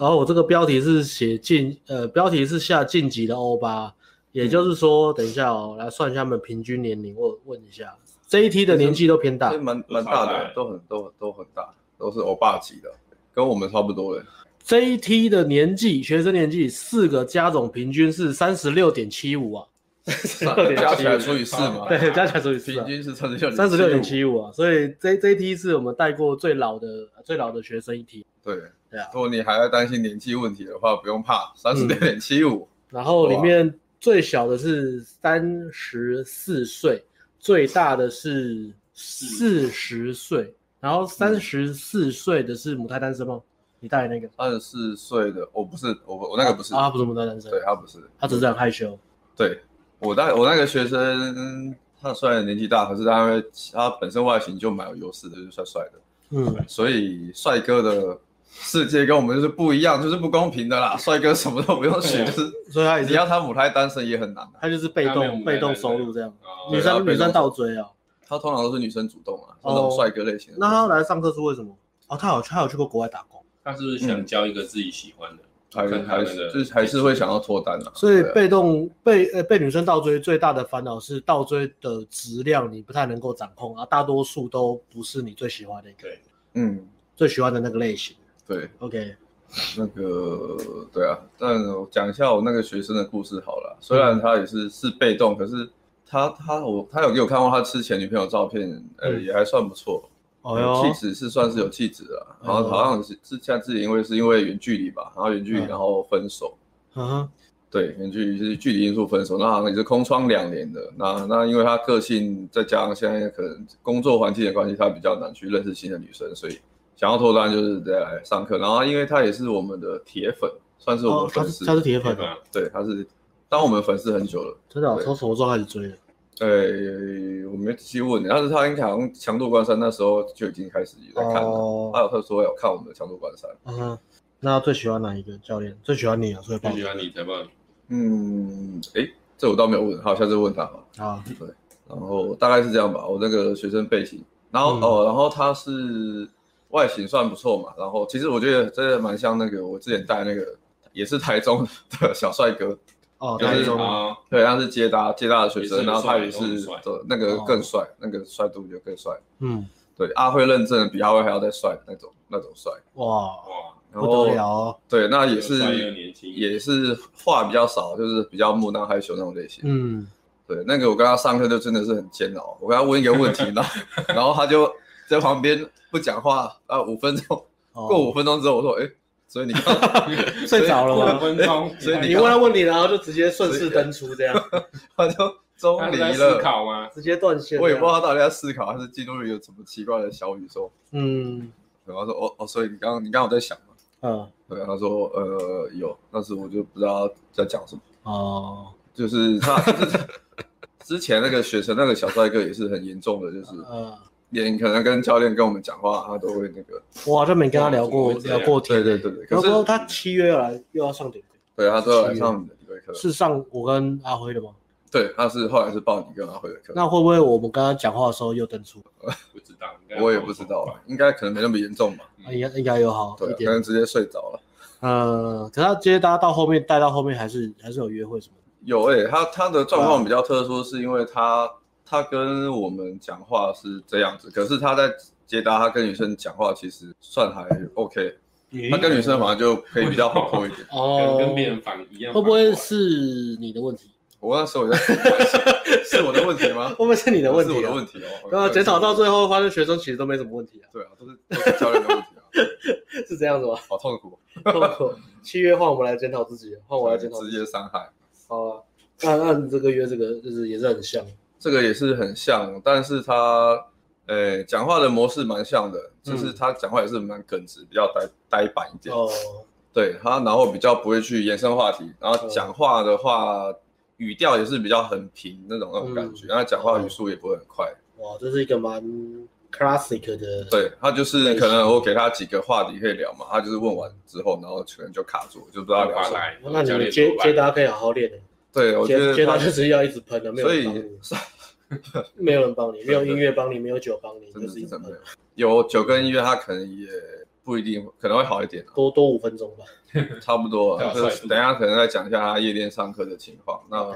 然后我这个标题是写进呃，标题是下晋级的欧巴，也就是说，等一下哦，来算一下他们平均年龄，我问一下。这一梯的年纪都偏大，蛮蛮大的，都很都都很大，都是欧巴级的，跟我们差不多的。这一梯的年纪，学生年纪四个加总平均是三十六点七五啊。加起来除以四嘛，对，加起来除以四，平均是三十六三十六点七五啊，所以这这一梯是我们带过最老的最老的学生一梯。对对啊，如果你还要担心年纪问题的话，不用怕，三十六点七五。然后里面最小的是三十四岁，最大的是四十岁，然后三十四岁的是母胎单身吗？你带那个？三十四岁的，我不是，我我那个不是，他不是母胎单身，对他不是，他只是很害羞，对。我带我那个学生，他虽然年纪大，可是他他本身外形就蛮有优势的，就是帅帅的。嗯，所以帅哥的世界跟我们就是不一样，就是不公平的啦。帅哥什么都不用学，就是所以他你要他母胎单身也很难，他就是被动被动收入这样。女生女生倒追啊，他通常都是女生主动啊，那种帅哥类型。那他来上课是为什么？哦，他有他有去过国外打工，他是不是想交一个自己喜欢的？还还是就是还是会想要脱单的，所以被动被呃被女生倒追最大的烦恼是倒追的质量你不太能够掌控啊，大多数都不是你最喜欢的一个，嗯，最喜欢的那个类型。对，OK，那个对啊，但我讲一下我那个学生的故事好了，虽然他也是是被动，可是他他我他有给我看过他之前女朋友照片，呃也还算不错。气质是算是有气质的，然后好像是之前自己因为是因为远距离吧，然后远距离然后分手，嗯，对，远距离是距离因素分手，那好像也是空窗两年的，那那因为他个性再加上现在可能工作环境的关系，他比较难去认识新的女生，所以想要脱单就是再来上课，然后因为他也是我们的铁粉，算是我们粉丝，他是铁粉，对，他是当我们粉丝很久了，真的，从什么时候开始追的？呃，我没仔细问，但是他应该好像强度关山那时候就已经开始在看了。哦、他有他说有看我们的强度关山。嗯，那最喜欢哪一个教练？最喜欢你啊，所以最喜欢你才棒。嗯，哎，这我倒没有问，好，下次问他吧。啊，对，然后大概是这样吧。我那个学生背景，然后、嗯、哦，然后他是外形算不错嘛，然后其实我觉得真的蛮像那个我之前带那个也是台中的 小帅哥。哦，就是啊，对，他是接大接大的学生，然后他也是的那个更帅，那个帅度就更帅。嗯，对，阿辉认证比阿辉还要再帅那种那种帅。哇哇，然后对，那也是也是话比较少，就是比较木讷害羞那种类型。嗯，对，那个我跟他上课就真的是很煎熬，我跟他问一个问题，然后 然后他就在旁边不讲话啊，五分钟过五分钟之后，我说哎。所以你 睡着了吗？五分钟，所以你问他问题，然后就直接顺势登出这样，他就中离了。思考吗？直接断线。我也不知道他到底在思考，还是进入一个什么奇怪的小宇宙。嗯，然后说哦哦，所以你刚刚你刚刚有在想吗？嗯，对，他说呃有，但是我就不知道在讲什么。哦，就是他之前那个学生那个小帅哥也是很严重的，就是嗯。连可能跟教练跟我们讲话，他都会那个。我好像没跟他聊过聊过天。对对对对。可是他七月要来又要上点。对，他都要来上体会课。是上我跟阿辉的吗？对，他是后来是报你跟阿辉的课。那会不会我们跟他讲话的时候又登出？不知道，我也不知道啊，应该可能没那么严重吧。应该应该有好一点，可能直接睡着了。呃，可是他接大家到后面带到后面还是还是有约会什么？有诶，他他的状况比较特殊，是因为他。他跟我们讲话是这样子，可是他在接答，他跟女生讲话其实算还 OK。他跟女生反正就可以比较活泼一点。哦，跟别人反一样。会不会是你的问题？我那时候在，是我的问题吗？会不会是你的问题？是我的问题哦。对啊，检讨到最后发现学生其实都没什么问题啊。对啊，都是都是教练的问题啊。是这样子吗？好痛苦，痛苦。七月换我们来检讨自己，换我来检讨。直接伤害。好啊，那那你这个月这个就是也是很像。这个也是很像，但是他，诶，讲话的模式蛮像的，就是他讲话也是蛮耿直，比较呆呆板一点。哦，对他，然后比较不会去延伸话题，然后讲话的话，语调也是比较很平那种那种感觉，然后讲话语速也不会很快。哇，这是一个蛮 classic 的。对，他就是可能我给他几个话题可以聊嘛，他就是问完之后，然后可能就卡住，就不知道聊什么。那你们接接搭可以好好练的。对，我觉得接搭就是要一直喷的，没有人帮你，没有人帮你，没有音乐帮你，没有酒帮你，就是一直喷。有酒跟音乐，他可能也不一定可能会好一点，多多五分钟吧，差不多。等一下可能再讲一下他夜店上课的情况。那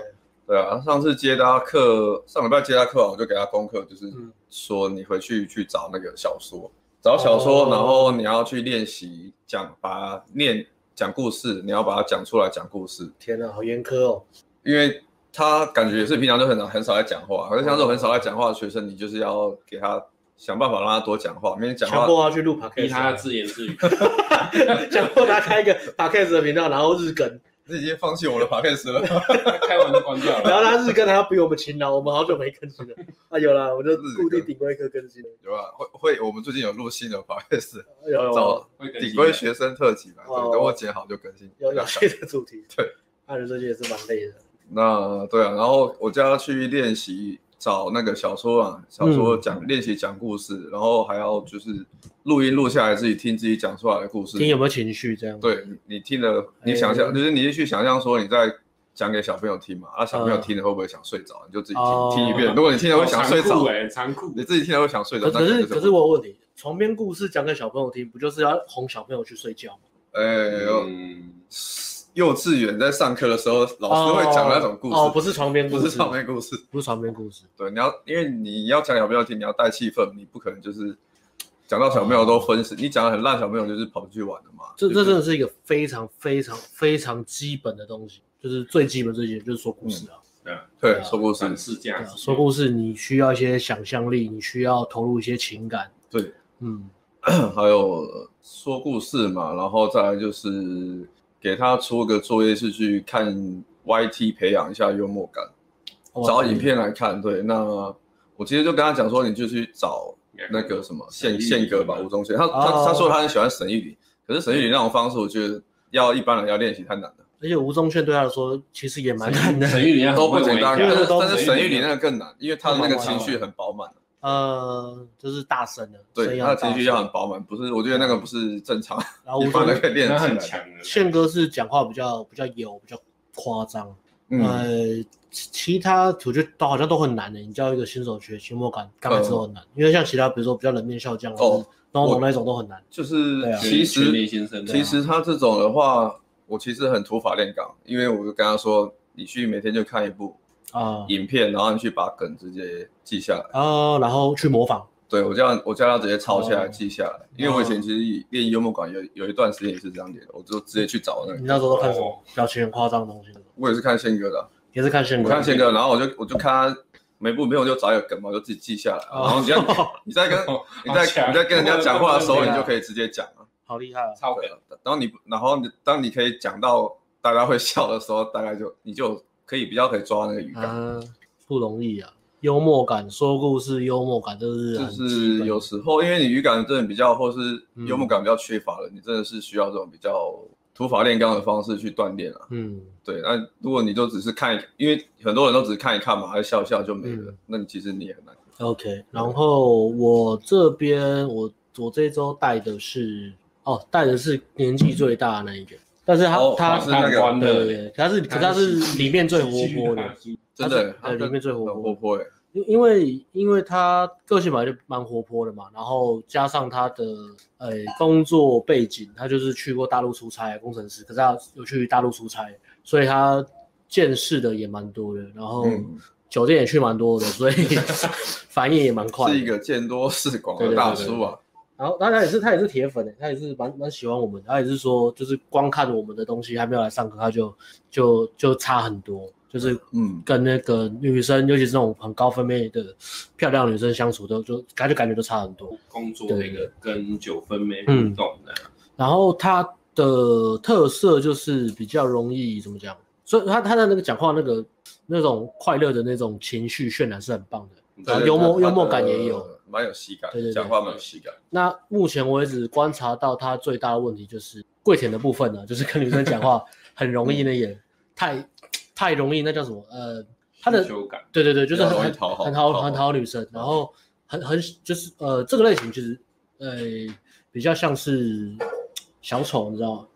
对啊，上次接他课，上礼拜接他课，我就给他功课，就是嗯说你回去去找那个小说，找小说，哦然后你要去练习讲，把它念讲故事，你要把它讲出来讲故事，天哪，好严苛哦。因为他感觉也是平常就很少很少在讲话，可是像这种很少在讲话的学生，你就是要给他想办法让他多讲话，每天讲话强迫他去录逼 podcast，他自言自语。强迫他开一个 podcast 的频道，然后日更，你已经放弃我的 podcast 了。开完就关掉了然了。后他日更还要比我们勤劳，我们好久没更新了。啊，有啦，我就固定顶规课更新了。有啊？会会，我们最近有录新的 podcast，有有找会更新顶规学生特辑嘛，等我剪好就更新。有有 趣的主题。对，那人最近也是蛮累的。那对啊，然后我叫他去练习找那个小说啊，小说讲练习讲故事，然后还要就是录音录下来自己听自己讲出来的故事，听有没有情绪这样？，对你你听了，你想象就是你去想象说你在讲给小朋友听嘛，啊小朋友听了会不会想睡着？你就自己哦听听一遍，如果你听了会想睡着，哎，残酷。你自己听了会想睡着，可可是可是我有问题，床边故事讲给小朋友听，不就是要哄小朋友去睡觉吗？呃嗯，幼稚园在上课的时候，老师会讲那种故事，哦，不是床边故事，不是床边故事。不是床边故事。对，你要因为你要讲小朋友听，你要带气氛，你不可能就是讲到小朋友都分神，你讲的很烂，小朋友就是跑出去玩了嘛。这就是这真的是一个非常非常非常基本的东西，就是最基本最基本就是说故事啊。对说故事展，示价对啊。说故事你需要一些想象力，你需要投入一些情感。对，嗯，还有说故事嘛，然后再来就是给他出个作业是去看 YT 培养一下幽默感，找影片来看。对，那我其实就跟他讲说，你就去找那个什么宪宪哥吧，吴宗宪。他他哦他说他很喜欢沈玉琳，可是沈玉琳那种方式，我觉得要一般人要练习太难了，而且吴宗宪对他来说其实也蛮难的。沈玉琳都不简单。但是沈玉琳那个更难，因为他的那个情绪很饱满。呃，就是大声的，对，他的情绪要很饱满，不是？我觉得那个不是正常，然后吴宗一般人可以练的。很强的。宪哥是讲话比较比较油，比较夸张。嗯，呃，其其他我觉得都好像都很难的。你叫一个新手学期末感，刚开始都很难，因为像其他比如说比较冷面笑匠嗯哦东东那种都很难。就是其实其实他这种的话，我其实很土法炼钢，因为我就跟他说，你去每天就看一部啊影片，然后你去把梗直接记下来。啊，然后去模仿。对我叫我叫他直接抄下来哦记下来，因为我以前其实练幽默感有有一段时间也是这样练的，我就直接去找那个。你那时候都看什哦么？表情很夸张的东西，我也是看宪哥的啊，也是看宪哥。我看宪哥，然后我就我就看他每部影片，我就找一个梗嘛，我就自己记下来，然后你要哦，你在跟哦你在你在跟人家讲话的时候，你就可以直接讲了。好厉害啊！超梗对啊，然后你然后你当你可以讲到大家会笑的时候，大概就你就可以比较可以抓那个语感。啊，不容易啊！幽默感，说故事，幽默感，就是就是有时候，因为你语感真的比较，或是嗯幽默感比较缺乏了，你真的是需要这种比较土法炼钢的方式去锻炼啊。嗯，对，那如果你就只是看一，因为很多人都只是看一看嘛，还笑笑就没了，嗯那你其实你也很难。OK，然后我这边我我这周带的是哦，带的是年纪最大的那一个，但是他、哦他是那个欢乐对对对，他是可是他是里面最活泼的，真的，呃里面最活泼活泼哎。因因为因为他个性本来就蛮活泼的嘛，然后加上他的呃工作背景，他就是去过大陆出差工程师，可是他有去大陆出差，所以他见识的也蛮多的，然后嗯，酒店也去蛮多的，所以 反应也蛮快。是一个见多识广的大叔啊。然后他他也是他也是铁粉诶，他也是蛮蛮喜欢我们的，他也是说就是光看我们的东西还没有来上课，他就就就差很多，就是嗯，跟那个女生，尤其是那种很高分妹的漂亮女生相处都就感觉感觉都差很多。工作那个跟九分妹互嗯动的，然后他的特色就是比较容易怎么讲，所以他他的那个讲话那个那种快乐的那种情绪渲染是很棒的，然后幽默幽默感也有。的蛮有喜感，对对对讲话蛮有喜感。那目前为止观察到他最大的问题就是跪舔的部分呢，就是跟女生讲话 很容易那也太太容易，那叫什么？呃，他的对对对，就是很很讨好很讨很讨好女生，然后很很就是呃这个类型其实呃比较像是小丑，你知道吗？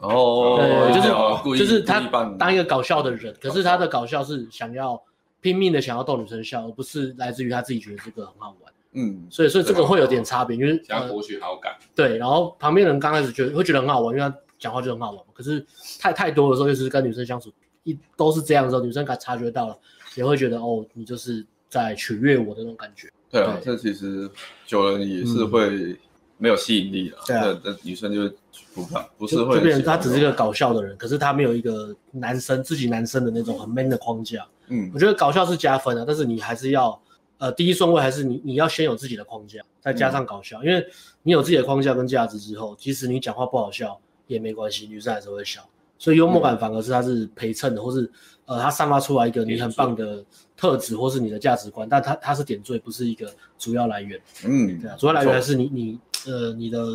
哦对，就是就是他当一个搞笑的人，可是他的搞笑是想要拼命的想要逗女生笑，而不是来自于他自己觉得这个很好玩。嗯，所以所以这个会有点差别，因为呃想要博取好感，对，然后旁边人刚开始觉得会觉得很好玩，因为他讲话就很好玩。可是太太多的时候，就是跟女生相处一都是这样的时候，女生感察觉到了，也会觉得哦，你就是在取悦我的那种感觉。对啊，对这其实久了也是会没有吸引力了。对啊那那女生就不怕，不是会就变成他只是一个搞笑的人，可是他没有一个男生自己男生的那种很 man 的框架。嗯我觉得搞笑是加分的，但是你还是要呃第一顺位还是你你要先有自己的框架，再加上搞笑，因为你有自己的框架跟价值之后，即使你讲话不好笑也没关系，女生还是会笑。所以幽默感反而是它是陪衬的，或是呃它散发出来一个你很棒的特质，或是你的价值观，但它它是点缀，不是一个主要来源。嗯，对啊，主要来源还是你你呃你的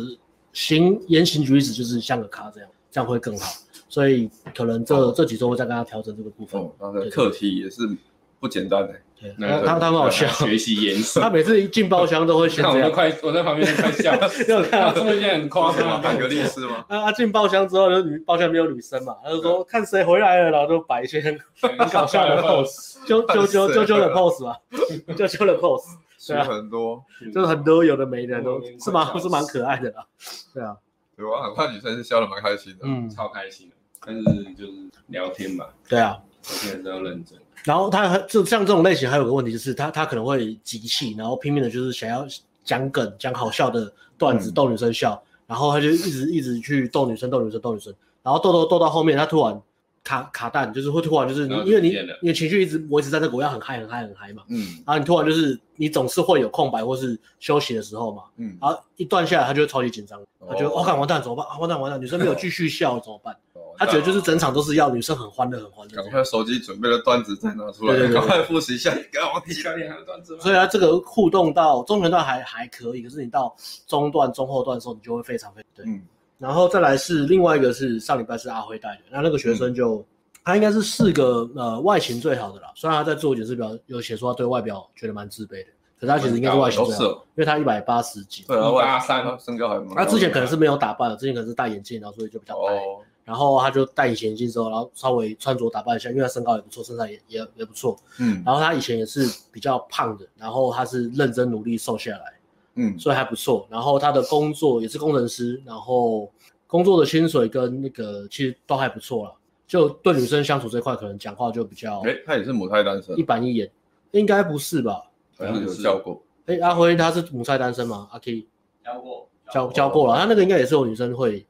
行言行举止就是像个咖这样，这样会更好。所以可能这这几周会再跟他调整这个部分。哦，他的课题也是不简单的。对，那他他他很好笑，学习严肃。他每次一进包厢都会先看这样。我都快，我在旁边都快笑。有看到他中间很夸张，海格力斯吗？啊，他进包厢之后，就女包厢没有女生嘛，他就说看谁回来了，然后就摆一些很很搞笑的 pose，啾啾啾啾啾的 pose 嘛，啾啾的 pose，书很多，就是很多有的没的都嗯是蛮是蛮可爱的啦。对啊，对吧？很怕女生是笑得蛮开心的。嗯，超开心的。但是就是聊天嘛，对啊。聊天还是要认真。然后他还就像这种类型，还有个问题就是他他可能会急气，然后拼命的就是想要讲梗、讲好笑的段子逗女生笑，然后他就一直一直去逗女生、逗女生、逗女生，然后逗逗逗到后面，他突然卡卡蛋，就是会突然就是你因为你你的情绪一直维持在这个我要很嗨、很嗨、很嗨嘛，嗯然后你突然就是你总是会有空白或是休息的时候嘛，嗯，然后一断下来，他就会超级紧张，他觉得哦哦，看完蛋怎么办？啊完蛋完蛋，女生没有继续笑怎么办？哦他觉得就是整场都是要女生很欢乐、很欢乐。赶快手机准备的段子再拿出来，赶快复习一下。赶快你教练还有段子？所以他这个互动到中前段还还可以，可是你到中段、中后段的时候，你就会非常非常对。嗯然后再来是另外一个是上礼拜是阿辉带的，那那个学生就、嗯他应该是四个呃外形最好的啦，虽然他在自我解释表有写说他对外表觉得蛮自卑的，可是他其实应该是外形最好，因为他一百八十几，对啊，183他身高还蛮高。他之前可能是没有打扮的，之前可能是戴眼镜，然后所以就比较白。哦，然后他就戴隐形眼镜之后，然后稍微穿着打扮一下，因为他身高也不错，身材也也也不错。嗯然后他以前也是比较胖的，然后他是认真努力瘦下来，嗯，所以还不错。然后他的工作也是工程师，然后工作的薪水跟那个其实都还不错了。就对女生相处这块，可能讲话就比较哎，他也是母胎单身一，板一眼，应该不是吧？好像有教过。哎，阿辉他是母胎单身吗？阿 K 教过，教教过了，他那个应该也是有女生会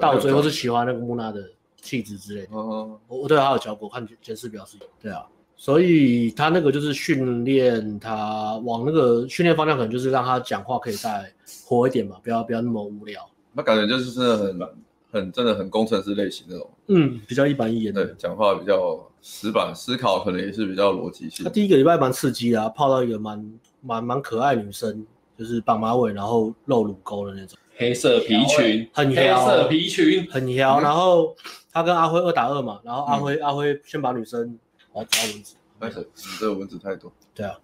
到最后是喜欢那个木娜的气质之类的。哦，我我对他有教过，看监视表示对啊，所以他那个就是训练他往那个训练方向，可能就是让他讲话可以再活一点嘛，不要不要那么无聊。那感觉就是真的很很真的很工程师类型那种，嗯，比较一板一眼对的。，讲话比较死板，思考可能也是比较逻辑性他。第一个礼拜蛮刺激的、啊，泡到一个蛮蛮蛮可爱女生，就是绑马尾然后露乳沟的那种，黑色皮裙，很黑撩色皮裙，很撩。嗯然后他跟阿辉二打二嘛，然后阿辉、阿辉先把女生，我要抓蚊子，但是你这个蚊子太多，对啊，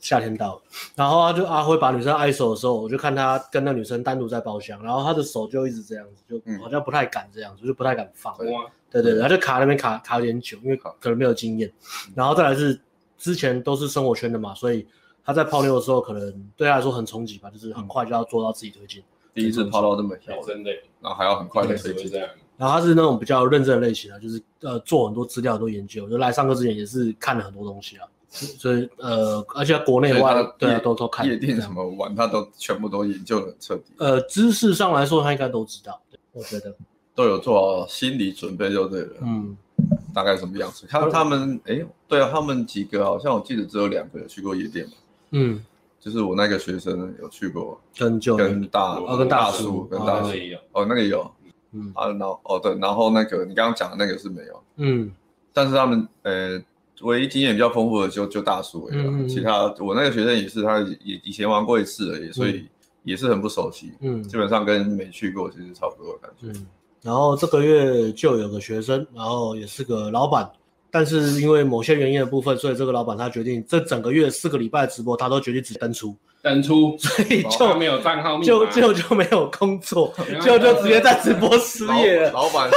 夏天到了，然后他就阿辉把女生挨手的时候，我就看他跟那女生单独在包厢，然后他的手就一直这样子，就嗯好像不太敢这样子，就不太敢放。对，对对对，他就卡那边卡卡有点久，因为可能没有经验。然后再来是之前都是生活圈的嘛，所以他在泡妞的时候，可能对他来说很冲击吧，就是很快就要做到自己推进。第一次泡到这么小哎，真的，然后还要很快的推进。然后他是那种比较认真的类型啊，就是呃做很多资料、很多研究，就来上课之前也是看了很多东西啊。所以呃，而且国内外对啊夜都都看。夜店什么玩，他都全部都研究的很彻底，呃，知识上来说，他应该都知道。对我觉得，都有做好心理准备就对了。嗯，大概什么样子？他他们哎，对啊，他们几个好像我记得只有两个有去过夜店嘛，嗯，就是我那个学生有去过，跟就跟大哦跟大叔跟大叔那个也有，哦那个有嗯。啊，然后哦对，然后那个你刚刚讲的那个是没有，嗯。但是他们呃唯一经验比较丰富的就就大叔而已其他我那个学生也是他也以前玩过一次而已，所以也是很不熟悉，嗯。基本上跟没去过其实差不多的感觉。嗯。然后这个月就有个学生，然后也是个老板，但是因为某些原因的部分，所以这个老板他决定这整个月四个礼拜的直播，他都决定只登出，登出，所以就没有账号密码就就就没有工作，就就直接在直播失业了。老老板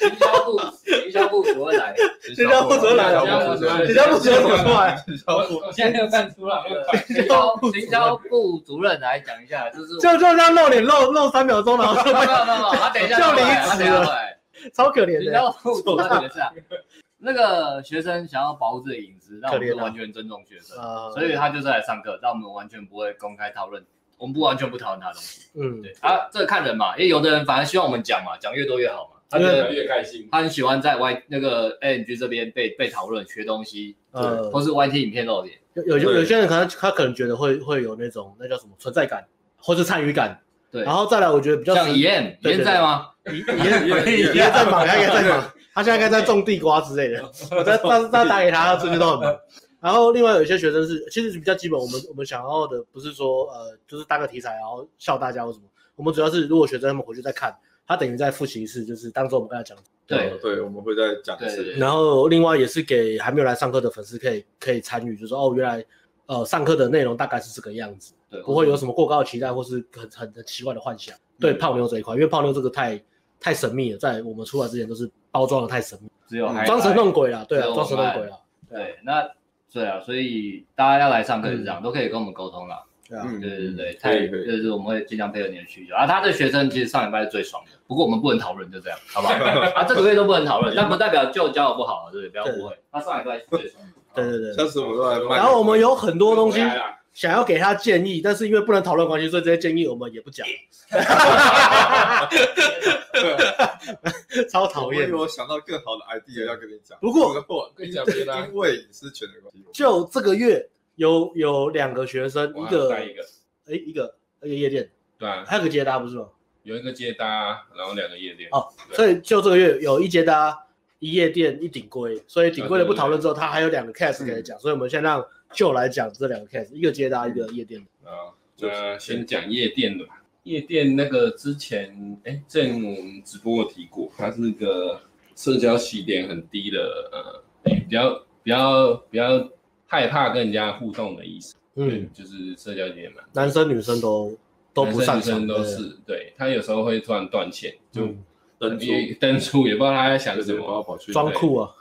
行销部，行销部主主任来，营销部主任来了，学校部主任怎么出来？我我现在又看出来，行销行销部主任来讲一下，就是就就这样露脸露露三秒钟，然后就没有没有没有，他等一下就离职了，超可怜的。行销部主任也是啊，那个学生想要保护自己的隐私，但我们完全尊重学生，所以他就是来上课，但我们完全不会公开讨论。我们不完全不讨论他的东西，嗯，对。啊，这个看人嘛，因为有的人反而希望我们讲嘛，讲越多越好嘛，他觉得越开心，他很喜欢在 Y 那个 ANG 这边被被讨论学东西，呃，或是 YT 影片露脸，有有有些人可能他可能觉得会会有那种那叫什么存在感，或是参与感，对，然后再来我觉得比较像严严在吗？严严严在忙，他应该在忙，他现在应该在种地瓜之类的，我在他他打给他，他最近都很忙。然后另外有一些学生是，其实是比较基本。我们我们想要的不是说，呃，就是搭个题材然后笑大家或什么。我们主要是如果学生他们回去再看，他等于在复习一次，就是当做我们跟他讲。对对，我们会再讲一次。然后另外也是给还没有来上课的粉丝可以可以参与，就是说哦，原来呃上课的内容大概是这个样子，对，不会有什么过高的期待或是很很很奇怪的幻想。对泡妞这一块，因为泡妞这个太太神秘了，在我们出来之前都是包装的太神秘，只有装神弄鬼了，对啊，装神弄鬼了，对那。对啊，所以大家要来上课是这样，都可以跟我们沟通了。对啊，对对对，太就是我们会尽量配合你的需求。啊，他的学生其实上礼拜是最爽的，不过我们不能讨论，就这样，好不好？啊，这个月都不能讨论，但不代表就教的不好，对不对？不要误会。他上礼拜是最爽的。对对对，下次我们都来卖。然后我们有很多东西想要给他建议，但是因为不能讨论关系，所以这些建议我们也不讲。超讨厌！因为我想到更好的 idea 要跟你讲。不过，我跟你讲，因为隐私权的关系。就这个月有有两个学生，一个带一个，哎，一个一个夜店，对啊，还有个接搭不是吗？有一个接搭，然后两个夜店。哦，所以就这个月有一接搭，一夜店，一顶规。所以顶规的不讨论之后，他还有两个 case 可以讲。所以我们先让就来讲这两个 case，一个接搭，一个夜店的。啊，那先讲夜店的吧。夜店那个之前，哎，之前我们直播有提过，它是一个社交起点很低的，呃，比较比较比较害怕跟人家互动的意思。嗯，就是社交起点嘛，男生女生都都不上，男生女生都是，对，他有时候会突然断线，就登出登出，也不知道他在想什么，装酷啊，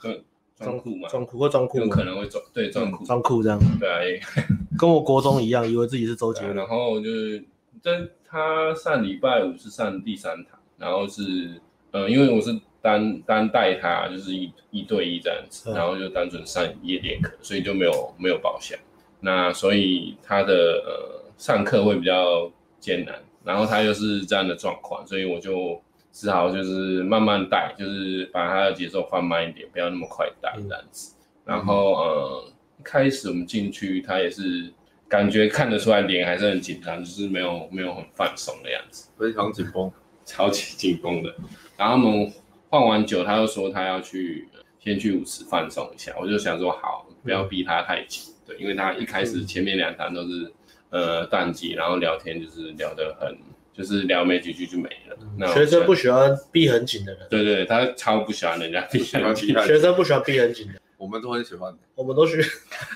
装酷嘛，装酷或装酷，有可能会装对装酷装酷这样，对，跟我国中一样，以为自己是周杰伦，然后就是但。他上礼拜五是上第三堂，然后是，呃，因为我是单单带他，就是一一对一这样子，然后就单纯上夜店课，所以就没有没有保险。那所以他的呃上课会比较艰难，然后他又是这样的状况，所以我就只好就是慢慢带，就是把他的节奏放慢一点，不要那么快带这样子。然后呃，一开始我们进去，他也是。感觉看得出来脸还是很紧张，就是没有没有很放松的样子，非常紧绷，超级紧绷的。然后我们换完酒，他又说他要去先去舞池放松一下，我就想说好，不要逼他太紧，对，因为他一开始前面两堂都是呃淡季，然后聊天就是聊得很，就是聊没几句就没了。那学生不喜欢逼很紧的人，对对，他超不喜欢人家逼很紧，学生不喜欢逼很紧的。我们都很喜欢，我们都需，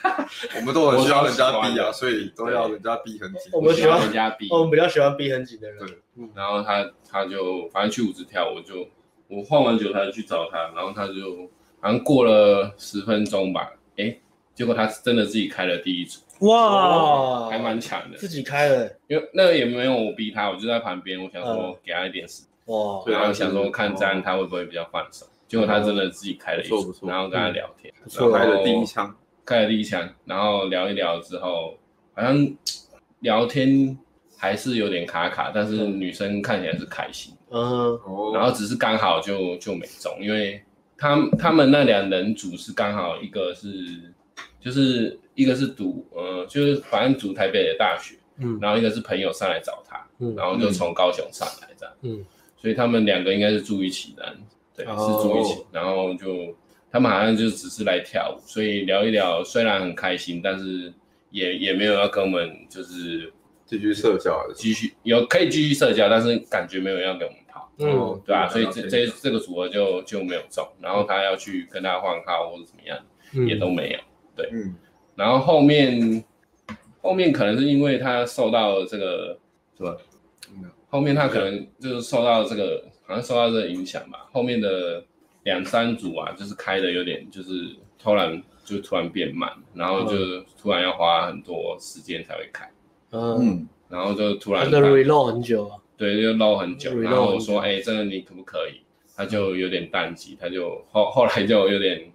我们都很需要人家逼啊，所以都要人家逼很紧。我们喜欢人家逼，我们比较喜欢逼很紧的人。对，然后他他就反正去舞池跳，我就我换完酒，他就去找他，然后他就好像过了十分钟吧，哎，结果他真的自己开了第一组，哇，还蛮强的，自己开了，因为那个也没有我逼他，我就在旁边，我想说给他一点时间，哇，然后想说看这样他会不会比较放手。结果他真的自己开了一组，然后跟他聊天，开了第一枪，开了第一枪，然后聊一聊之后，好像聊天还是有点卡卡，但是女生看起来是开心，嗯，然后只是刚好就就没中，因为他他们那两人组是刚好一个是就是一个是读呃就是反正读台北的大学，嗯，然后一个是朋友上来找他，嗯，然后就从高雄上来这样，嗯，所以他们两个应该是住一起的。对，是住一起，oh. 然后就他们好像就只是来跳舞，所以聊一聊，虽然很开心，但是也也没有要跟我们就是继续社交，继续有可以继续社交，但是感觉没有要跟我们跑，嗯，对吧？所以这这这个组合就就没有中，然后他要去跟他换号或者怎么样，嗯、也都没有，对，嗯，然后后面后面可能是因为他受到这个是吧？后面他可能就是受到这个。好像受到这个影响吧，后面的两三组啊，就是开的有点就是突然就突然变慢，然后就突然要花很多时间才会开。嗯，然后就突然。他的 reload 很久啊。对，就 load 很久。然后我说，哎，这个你可不可以？他就有点淡季，他就后后来就有点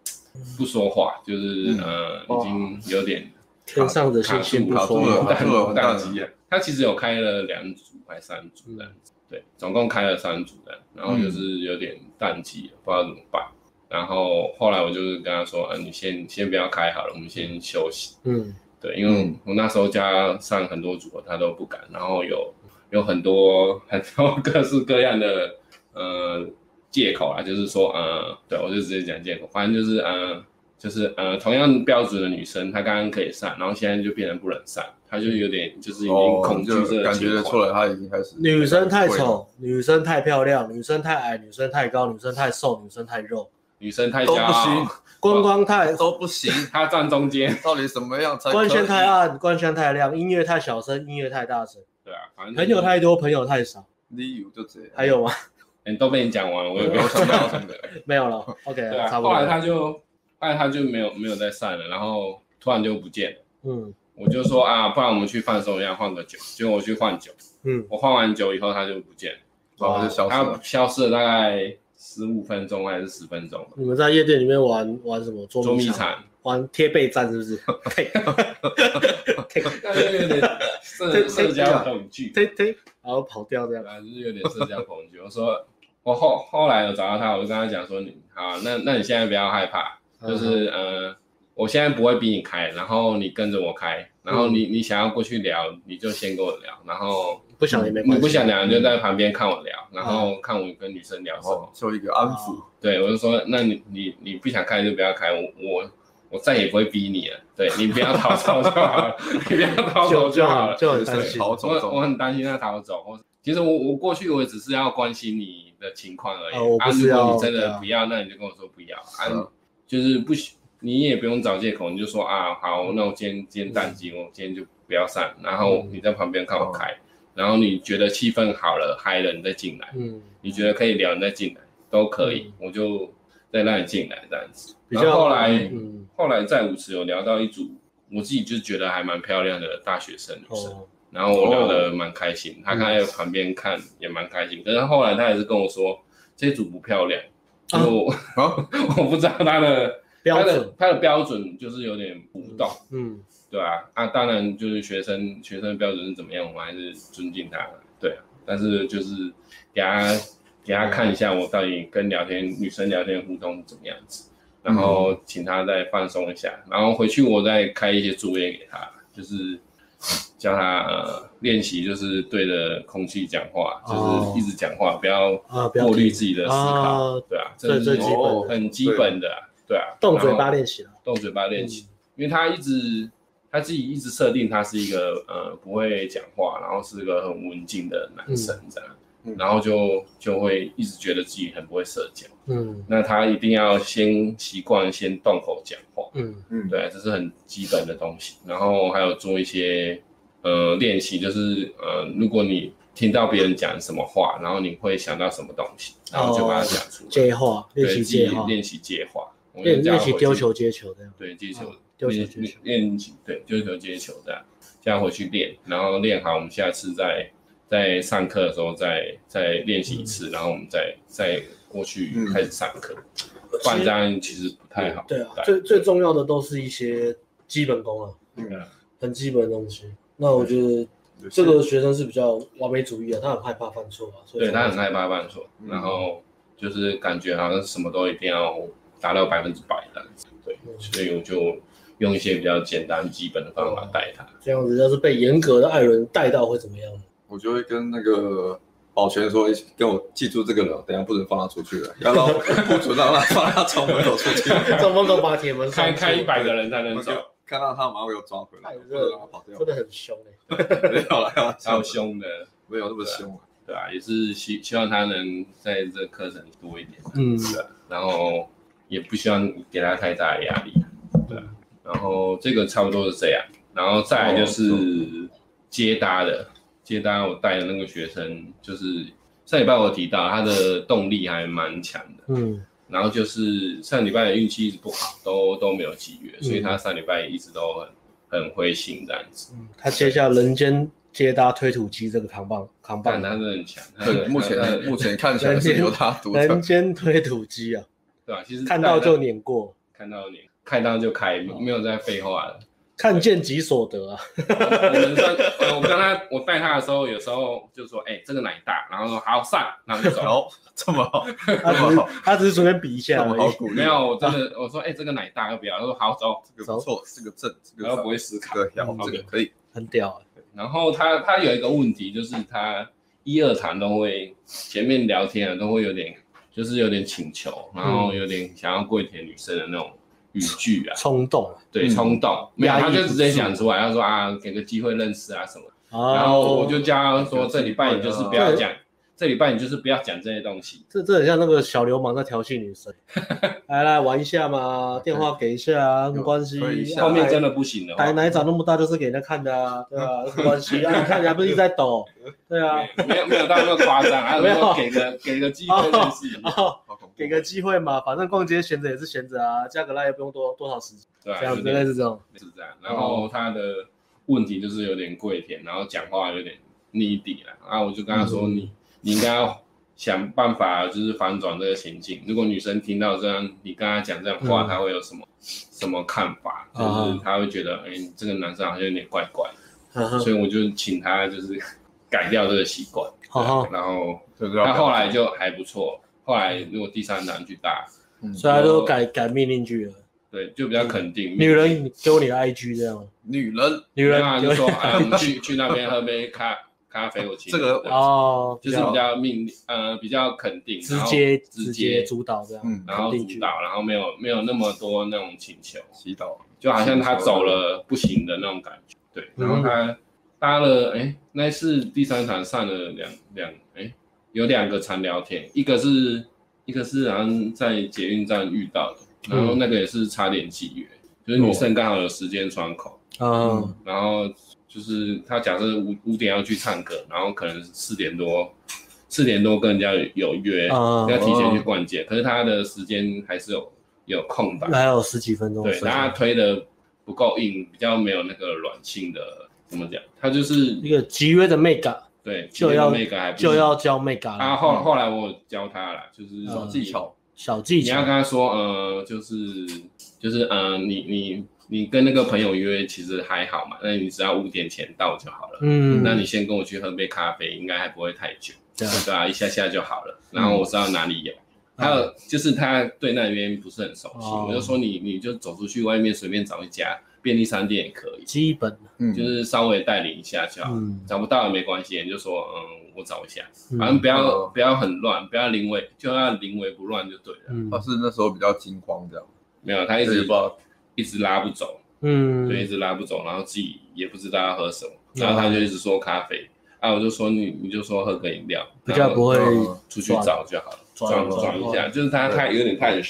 不说话，就是呃，已经有点天上的星星不说话，宕机了。他其实有开了两组还三组的，对，总共开了三组的，然后就是有点淡季了，不知道怎么办。然后后来我就是跟他说，嗯，你先先不要开好了，我们先休息。嗯。对，因为我那时候加上很多组合，他都不敢，然后有有很多 很多各式各样的呃借口啊，就是说呃，对我就直接讲借口，反正就是呃，就是呃，同样标准的女生，她刚刚可以上，然后现在就变成不能上，她就有点就是已经恐惧这个、哦、感觉出来，她已经开始女生太丑，女生太漂亮，女生太矮，女生太高，女生太瘦，女生太肉，女生太娇傲。光光太 都不行，她站中间，到底什么样才？光线太暗，光线太亮，音乐太小声，音乐太大声。对啊，反正朋友太多，朋友太少。理由就这样。还有吗？嗯，都被你讲完了，我也没有想到什么的。没有了，OK，对啊。后来他就，后来他就没有没有再散了，然后突然就不见了。嗯，我就说啊，不然我们去放松一下，换个酒。结果我去换酒，嗯，我换完酒以后他就不见了，然后就消失了。他消失了大概。十五分钟还是十分钟？你们在夜店里面玩玩什么捉迷藏？玩贴背战是不是？有点社社交恐惧，推推，然后跑掉这样，就是有点社交恐惧。我说我后后来有找到他，我就跟他讲说，你好，那那你现在不要害怕，就是呃，我现在不会逼你开，然后你跟着我开，然后你你想要过去聊，你就先跟我聊，然后。不想也没关系，你不想聊你就在旁边看我聊，然后看我跟女生聊什么，做一个安抚。对，我就说，那你你你不想开就不要开，我我我再也不会逼你了。对，你不要逃走就好了，你不要逃走就好了。就很担心，我我很担心他逃走。其实我我过去我只是要关心你的情况而已。啊，如果你真的不要，那你就跟我说不要。啊，就是不你也不用找借口，你就说啊好，那我今天今天淡季，我今天就不要上，然后你在旁边看我开。然后你觉得气氛好了，嗨了，你再进来。嗯，你觉得可以聊，你再进来都可以，我就再让你进来这样子。然后后来，嗯，后来在舞池有聊到一组，我自己就觉得还蛮漂亮的大学生女生，然后我聊得蛮开心，他看在旁边看也蛮开心。可是后来他也是跟我说，这组不漂亮，就 我不知道他的标准，他的标准就是有点不动。嗯。对啊，啊，当然就是学生学生的标准是怎么样，我们还是尊敬他。对啊，但是就是给他给他看一下我到底跟聊天女生聊天互动怎么样子，然后请他再放松一下，然后回去我再开一些作业给他，就是教他呃练习，就是对着空气讲话，就是一直讲话，不要过滤自己的思考。对啊，这是很基本的，对啊，动嘴巴练习了，动嘴巴练习，因为他一直。他自己一直设定他是一个呃不会讲话，然后是个很文静的男生这样，嗯、然后就就会一直觉得自己很不会社交。嗯，那他一定要先习惯先动口讲话。嗯嗯，对，这是很基本的东西。然后还有做一些呃练习，就是呃如果你听到别人讲什么话，然后你会想到什么东西，然后就把它讲出来。接话，练习接话，练习接话，练练习丢球接球这样。对，接球。练习对，丢球接球这样，这样回去练，然后练好，我们下次再在上课的时候再再练习一次，然后我们再再过去开始上课。不然这样其实不太好。对啊，最最重要的都是一些基本功啊，嗯，很基本的东西。那我觉得这个学生是比较完美主义啊，他很害怕犯错啊，对，他很害怕犯错，然后就是感觉好像什么都一定要达到百分之百这样子，对，所以我就。用一些比较简单基本的方法带他，这样子要是被严格的艾伦带到会怎么样？我就会跟那个保全说，跟我记住这个人，等下不准放他出去了，要让不准让他放他从门口出去，从门口把铁门开开一百个人才能走，看到他马上给我抓回来，不能让他跑掉，真的很凶哎，没有了，超凶的，没有那么凶，对啊，也是希希望他能在这课程多一点，嗯，对，然后也不希望给他太大的压力，对。然后这个差不多是这样，然后再来就是接搭的，接单我带的那个学生，就是上礼拜我提到他的动力还蛮强的，嗯，然后就是上礼拜的运气一直不好，都都没有契约，所以他上礼拜一直都很很灰心这样子。嗯，他接下人间接搭推土机这个扛棒扛棒，他真的很强。目前 目前看起来是由他独人间推土机啊，对吧？其实看到就碾过，看到碾，看到就开，没有在废话了。看见即所得啊！我跟他，我带他的时候，有时候就说：“哎，这个奶大。”然后说：“好上。”然后就走。这么好，他只是他只是随便比一下，而已好鼓。没有，我真的我说：“哎，这个奶大要不要？”他说：“好走。”这个不错，这个正，然后不会死卡，这个可以，很屌。然后他他有一个问题，就是他一二场都会前面聊天啊，都会有点就是有点请求，然后有点想要跪舔女生的那种。语句啊，冲动，对，冲动，没有，他就直接讲出来，他说啊，给个机会认识啊什么，然后我就叫他说，这礼拜你就是不要讲，这礼拜你就是不要讲这些东西，这这很像那个小流氓在调戏女生，来来玩一下嘛，电话给一下，没关系，后面真的不行了，奶奶长那么大就是给人家看的啊，对啊，没关系啊，你看人家不是一直在抖，对啊，没有没有到那么夸张，没有。给个给个机会认识。给个机会嘛，反正逛街闲着也是闲着啊，加个赖也不用多多少时间，对，这样子类似这种，是这样。然后他的问题就是有点跪舔，然后讲话有点 needy 了，啊我就跟他说，你你应该要想办法，就是反转这个情境。如果女生听到这样，你跟她讲这样话，她会有什么什么看法？就是她会觉得，哎，这个男生好像有点怪怪，所以我就请他就是 改掉这个习惯。然后他后来就还不错。后来如果第三场去打，所以他都改改命令句了。对，就比较肯定。女人给我你的 IG 这样。女人，女人就说哎，我们去 去那边喝杯咖咖啡，我请。这个哦，就是比较命令，呃，比较肯定，直接直接主导这样，然后主导，然后没有没有那么多那种请求，祈祷，就好像他走了不行的那种感觉。对，然后他搭了，哎，那次第三场上了两两，哎。有两个常聊天，一个是一个是好像在捷运站遇到的，然后那个也是差点契约，嗯、就是女生刚好有时间窗口，嗯，然后就是他假设五五点要去唱歌，然后可能四点多四点多跟人家有约，嗯、要提前去逛街，嗯、可是他的时间还是有有空档，还有十几分钟，对，然后他推的不够硬，比较没有那个软性的，怎么讲？他就是一个集约的美感。对，就要就要教 Mega 啊，后后来我教他了，就是小技巧，小技巧。你要跟他说，呃，就是就是，呃，你你你跟那个朋友约，其实还好嘛，那你只要五点前到就好了。嗯，那你先跟我去喝杯咖啡，应该还不会太久。对啊，一下下就好了。然后我知道哪里有，还有就是他对那边不是很熟悉，我就说你你就走出去外面随便找一家。便利商店也可以，基本。嗯，就是稍微带领一下就好，找不到也没关系，你就说嗯，我找一下，反正不要不要很乱，不要临危，就要临危不乱就对了。他是那时候比较惊慌这样，没有，他一直一直拉不走，嗯，就一直拉不走，然后自己也不知道要喝什么，然后他就一直说咖啡，啊，我就说你你就说喝个饮料，比较不会出去找就好了，转转一下，就是他他有点太。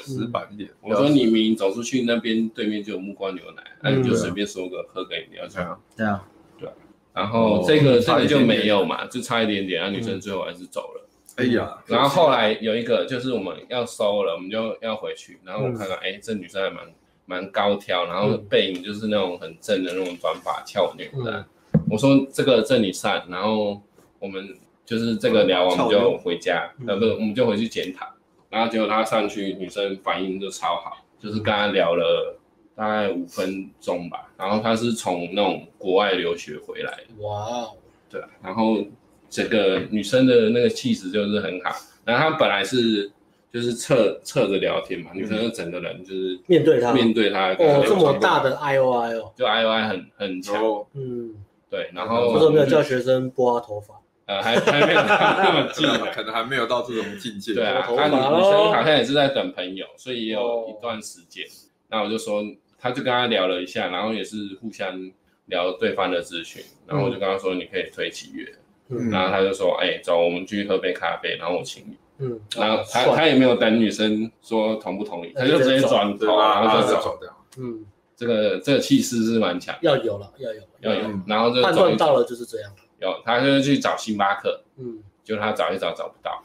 死死板一点。我说你明明走出去那边对面就有木瓜牛奶，那你就随便说个喝个饮料这样。对啊，对。然后这个这个就没有嘛，就差一点点，然后女生最后还是走了。哎呀，然后后来有一个就是我们要收了，我们就要回去，然后我看到哎，这女生还蛮蛮高挑，然后背影就是那种很正的那种短发俏女的。我说这个这你上，然后我们就是这个聊完我们就回家，呃不，我们就回去检讨。然后结果她上去，女生反应就超好，就是跟她聊了大概五分钟吧。然后她是从那种国外留学回来的，哇，对。然后整个女生的那个气质就是很好。然后她本来是就是侧侧着聊天嘛，女生就整个人就是面对她，面对她。哦，这么大的 I O I 哦，就 I O I 很很强，嗯，对。然后为什么没有叫学生拨他头发？呃，还还没有那么近，可能还没有到这种境界。对啊，他女女生好像也是在等朋友，所以也有一段时间。那我就说，他就跟他聊了一下，然后也是互相聊对方的资讯。然后我就跟他说，你可以推契约。嗯。然后他就说，哎，走，我们去喝杯咖啡，然后我请你。嗯。然后他他也没有等女生说同不同意，他就直接转头，然后就走掉。嗯。这个这个气势是蛮强。要有了，要有，要有。然后就判断到了就是这样。有，他就是去找星巴克，嗯，就他找一找找不到，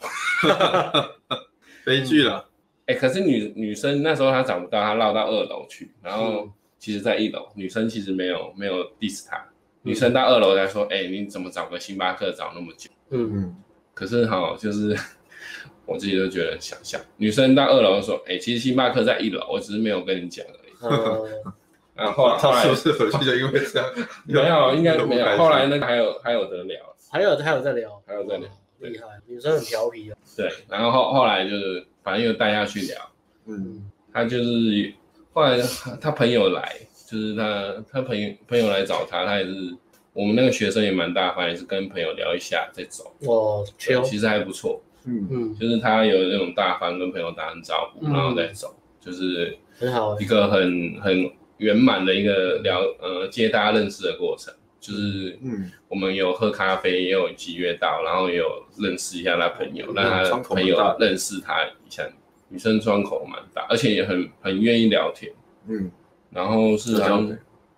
悲剧了。哎，可是女女生那时候她找不到，她绕到二楼去，然后其实在一楼，女生其实没有没有 diss 她，女生到二楼来说，哎，你怎么找个星巴克找那么久？嗯嗯。可是哈，就是 我自己都觉得很想象，女生到二楼说，哎，其实星巴克在一楼，我只是没有跟你讲而已。然后后来是不是回去就因为这样？没有，应该没有。后来那个还有还有得聊，还有还有在聊，还有在聊，厉害，女生很调皮啊。对，然后后后来就是反正又带下去聊，嗯，他就是后来他朋友来，就是他他朋友朋友来找他，他也是我们那个学生也蛮大方，也是跟朋友聊一下再走。哦，其实还不错，嗯嗯，就是他有那种大方跟朋友打声招呼，然后再走，就是很好，一个很很。圆满的一个聊呃接大家认识的过程，就是嗯，我们有喝咖啡，也有集约到，然后也有认识一下他朋友，让他朋友认识他一下。女生窗口蛮大，而且也很很愿意聊天，嗯，然后是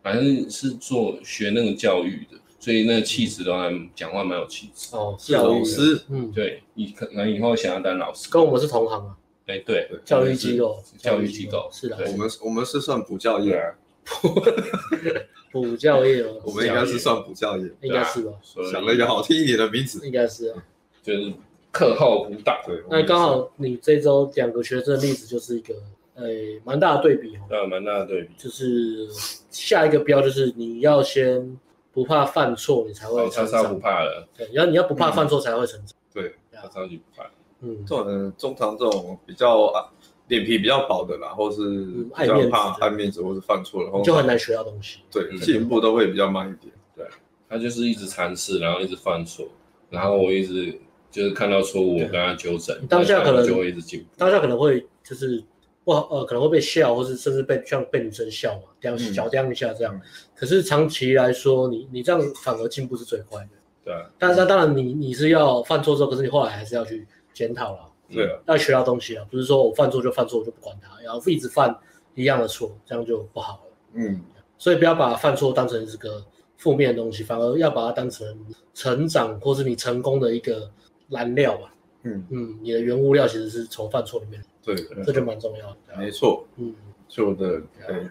反正是做学那个教育的，所以那个气质都还讲话蛮有气质。哦。是老师，嗯，对，你可能以后想要当老师，跟我们是同行啊。哎，对，教育机构，教育机构是的，我们我们是算补教业。啊，补教业，我们应该是算补教业，应该是吧？想了一个好听一点的名字，应该是啊，就是课后辅导。对，那刚好你这周两个学生的例子就是一个，呃，蛮大的对比哦，对，蛮大的对比，就是下一个标就是你要先不怕犯错，你才会成长，不怕了，对，然后你要不怕犯错才会成长，对，他超级不怕。嗯，这种中常这种比较啊脸皮比较薄的啦，或是比较怕爱面子，或是犯错，然后就很难学到东西。对，进步都会比较慢一点。对，他就是一直尝试，然后一直犯错，然后我一直就是看到错误，我跟他纠正。当下可能就会一直进步。当下可能会就是哇呃可能会被笑，或是甚至被像被女生笑嘛，这样小这样一下这样。可是长期来说，你你这样反而进步是最快的。对。但是当然你你是要犯错之后，可是你后来还是要去。检讨了，对啊，要学到东西啊，不是说我犯错就犯错，我就不管他，然后一直犯一样的错，这样就不好了。嗯，所以不要把犯错当成是个负面的东西，反而要把它当成成长或是你成功的一个燃料吧。嗯嗯，你的原物料其实是从犯错里面。对，这就蛮重要的。没错。嗯，旧的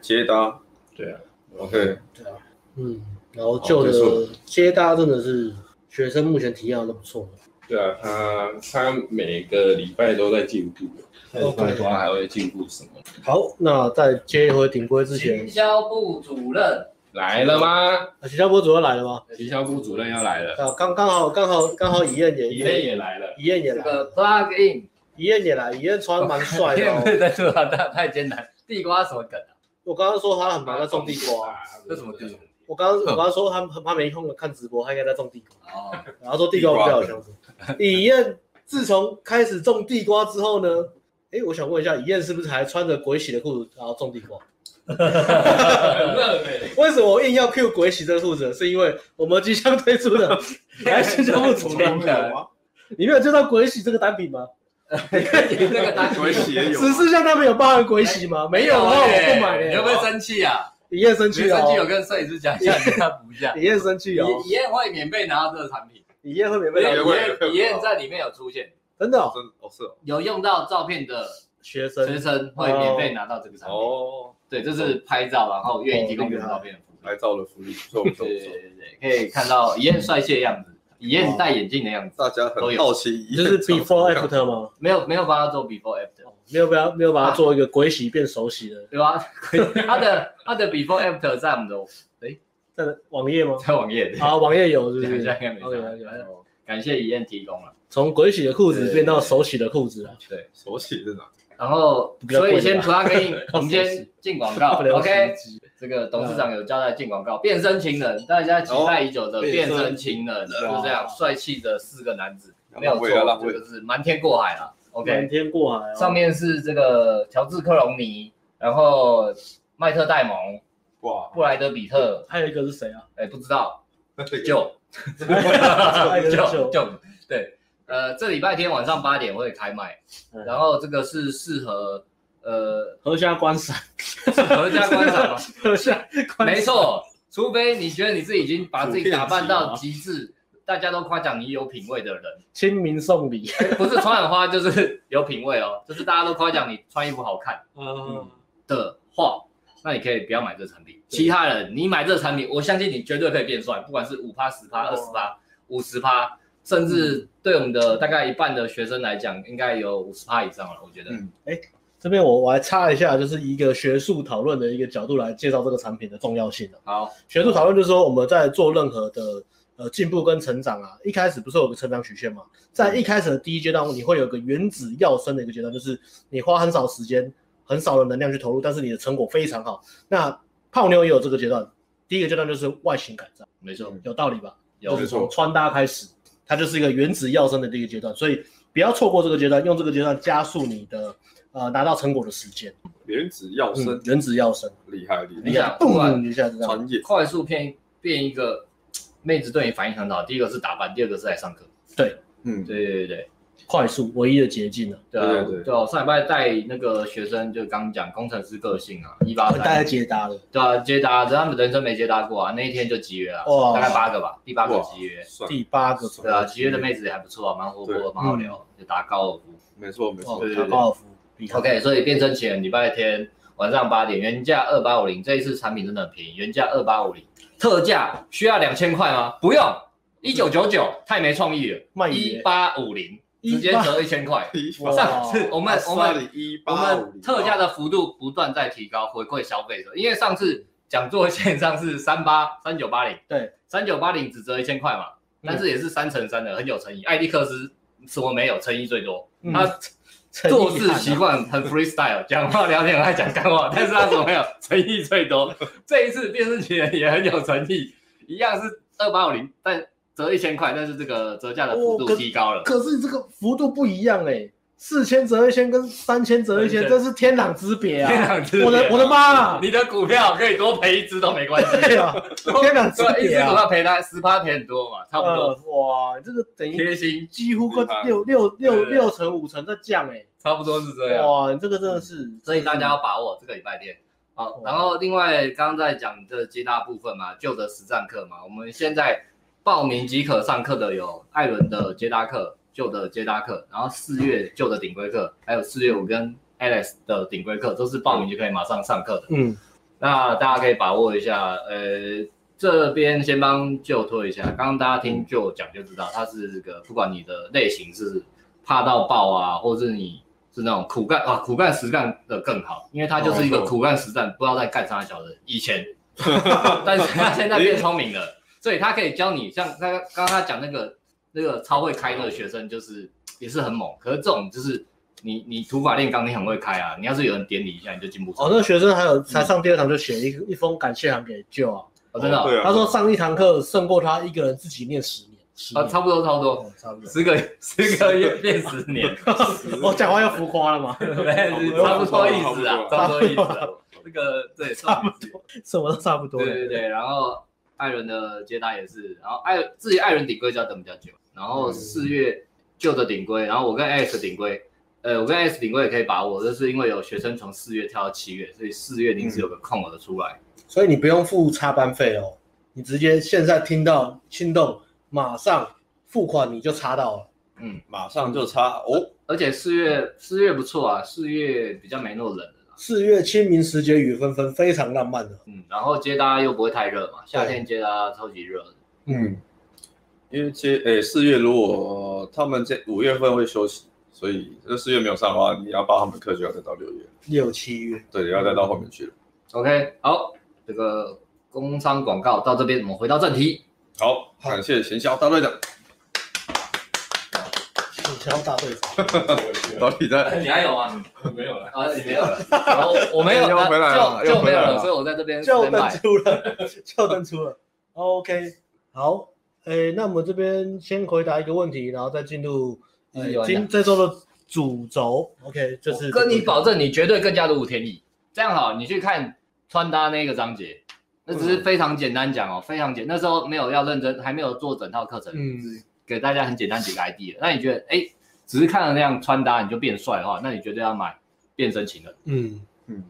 接搭。对啊。OK。对啊。嗯，然后旧的接搭真的是学生目前体验都不错。对啊，他他每个礼拜都在进步，下礼拜他还会进步什么？好，那在接一回顶规之前，营销部主任来了吗？行销部主任来了吗？行销部主任要来了。啊，刚刚好刚好刚好，以燕也以燕也来了，以燕也来了。Plug in，以燕也来，以燕穿蛮帅的。不是在说他太太艰难，地瓜什么梗啊？我刚刚说他很忙在种地瓜，这什么梗？我刚刚我刚刚说他他没空看直播，他应该在种地瓜。哦，然后说地瓜比较有相似。以燕自从开始种地瓜之后呢，哎，我想问一下，以燕是不是还穿着鬼洗的裤子然后种地瓜？为什么我硬要 Q 鬼洗这个裤子？是因为我们即将推出的来新项目主任的，你没有介绍鬼洗这个单品吗？你看你那个单鬼洗也有，只是像他们有包含鬼洗吗？没有的话我不买了。你会不会生气啊？以燕生气了，生气有跟摄影师讲一下，给他补一下。以燕生气哦，以燕会免费拿到这个产品。以燕会免费拿到，以燕以燕在里面有出现，真的哦，真哦是哦，有用到照片的学生学生会免费拿到这个产品哦。对，这是拍照然后愿意提供原照片的福利，拍照的福利，对对对对，可以看到以燕帅气的样子。以燕戴眼镜的样子，大家很好奇，就是 before after 吗？没有没有帮他做 before after，没有帮没有帮他做一个鬼洗变手洗的，对吧？他的他的 before after 在我们的诶，在网页吗？在网页。啊，网页有是不是？感谢以燕提供了，从鬼洗的裤子变到手洗的裤子了，对，手洗是哪？然后所以先 plug in，我们先 进广告，OK。这个董事长有交代进广告，变身情人，大家期待已久的变身情人，就是这样帅气的四个男子，没有错，这个是瞒天过海了，OK，瞒天过海，上面是这个乔治克隆尼，然后麦特戴蒙，哇，布莱德比特，还有一个是谁啊？哎，不知道，就，就就对，呃，这礼拜天晚上八点会开卖，然后这个是适合。呃，合家观赏，合家观赏吗？阖家观赏，没错，除非你觉得你自己已经把自己打扮到极致，大家都夸奖你有品味的人，清明送礼，不是穿很花就是有品味哦，就是大家都夸奖你穿衣服好看，嗯的话，那你可以不要买这产品。其他人你买这产品，我相信你绝对可以变帅，不管是五趴、十趴、二十趴、五十趴，甚至对我们的大概一半的学生来讲，应该有五十趴以上了，我觉得。嗯，哎。这边我我来插一下，就是一个学术讨论的一个角度来介绍这个产品的重要性。好，学术讨论就是说我们在做任何的呃进步跟成长啊，一开始不是有个成长曲线嘛？在一开始的第一阶段，你会有个原子要生的一个阶段，就是你花很少时间、很少的能量去投入，但是你的成果非常好。那泡妞也有这个阶段，第一个阶段就是外形改造，没错，有道理吧？有，没错。从穿搭开始，它就是一个原子要生的第一个阶段，所以不要错过这个阶段，用这个阶段加速你的。呃，拿到成果的时间，原子跃升，原子要生，厉害厉害！你想，动一下这样，专业，快速变变一个妹子对你反应很好。第一个是打扮，第二个是来上课。对，嗯，对对对，快速唯一的捷径了。对对对，对哦，上礼拜带那个学生就刚讲工程师个性啊，一八三，大家接搭了，对啊，接搭，他们人生没接搭过啊，那一天就集约了，大概八个吧，第八个集约，第八个，对啊，集约的妹子也还不错啊，蛮活泼，蛮好聊，就打高尔夫，没错没错，打高尔夫。OK，所以变身前礼拜天晚上八点，原价二八五零，这一次产品真的很便宜，原价二八五零，特价需要两千块吗？不用，一九九九，太没创意了，卖一八五零，直接折一千块。上次我们我们我们特价的幅度不断在提高，回馈消费者，因为上次讲座线上是三八三九八零，对，三九八零只折一千块嘛，但是也是三乘三的，很有诚意。艾利克斯什么没有，诚意最多，他。做事习惯很 freestyle，讲话聊天很爱讲干话，但是他怎么没有诚意最多？这一次电视情人也很有诚意，一样是二八五零，但折一千块，但是这个折价的幅度提高了。可是你这个幅度不一样哎、欸，四千折一千跟三千折一千，这是天壤之别啊！天壤之别，我的我的妈啊！你的股票可以多赔一只都没关系。对啊，天壤之别啊！一只股票赔他十八赔很多嘛，差不多。哇，这个等于贴心，几乎快六六六六成五成在降哎。差不多是这样哇，这个真的是，所以大家要把握这个礼拜天。好，然后另外刚刚在讲的接大部分嘛，旧的实战课嘛，我们现在报名即可上课的有艾伦的接大课、旧的接搭课，然后四月旧的顶规课，还有四月我跟 Alex 的顶规课，都是报名就可以马上上课的。嗯，那大家可以把握一下。呃，这边先帮旧推一下，刚刚大家听旧讲就知道，它是这个不管你的类型是怕到爆啊，或是你。是那种苦干啊，苦干实干的更好，因为他就是一个苦干实干，不知道在干啥小的以前，但是他现在变聪明了，所以他可以教你，像他刚刚他讲那个那个超会开那个学生，就是 也是很猛。可是这种就是你你土法炼钢，你很会开啊，你要是有人点你一下，你就进步。哦，那个学生还有才上第二堂就写一一封感谢函给舅啊，哦真的，他说上一堂课胜过他一个人自己念十年。啊，差不多，差不多，差不多，十个十个月变十年，我讲话又浮夸了吗？差不多意思啊，差不多意思。这个对，差不多，什么都差不多。对对对，然后艾伦的接搭也是，然后艾自己艾伦顶规就要等比较久，然后四月旧的顶规，然后我跟 X 顶规，呃，我跟 X 顶规也可以把握，就是因为有学生从四月跳到七月，所以四月临时有个空额的出来，所以你不用付插班费哦，你直接现在听到心动。马上付款你就插到了，嗯，马上就插哦，而且四月四月不错啊，四月比较没那么冷了，四月清明时节雨纷纷，非常浪漫的，嗯，然后接搭又不会太热嘛，夏天接搭超级热的，嗯，因为接诶四月如果他们这五月份会休息，所以这四月没有上的话，你要报他们课就要再到六月，六七月，对，要再到后面去了。OK，好，这个工商广告到这边，我们回到正题。好，感谢行销大队长。行销大队长，老李在？你还有吗？没有了啊，你没有了。然后我没有，就就没有了，所以我在这边就登出了，就登出了。OK，好，诶，那我们这边先回答一个问题，然后再进入今这周的主轴。OK，就是跟你保证，你绝对更加的无天意。这样好，你去看穿搭那个章节。那只是非常简单讲哦，非常简。那时候没有要认真，还没有做整套课程，嗯，给大家很简单几个 idea。那你觉得，哎，只是看了那样穿搭你就变帅的话，那你绝对要买变身情人。嗯嗯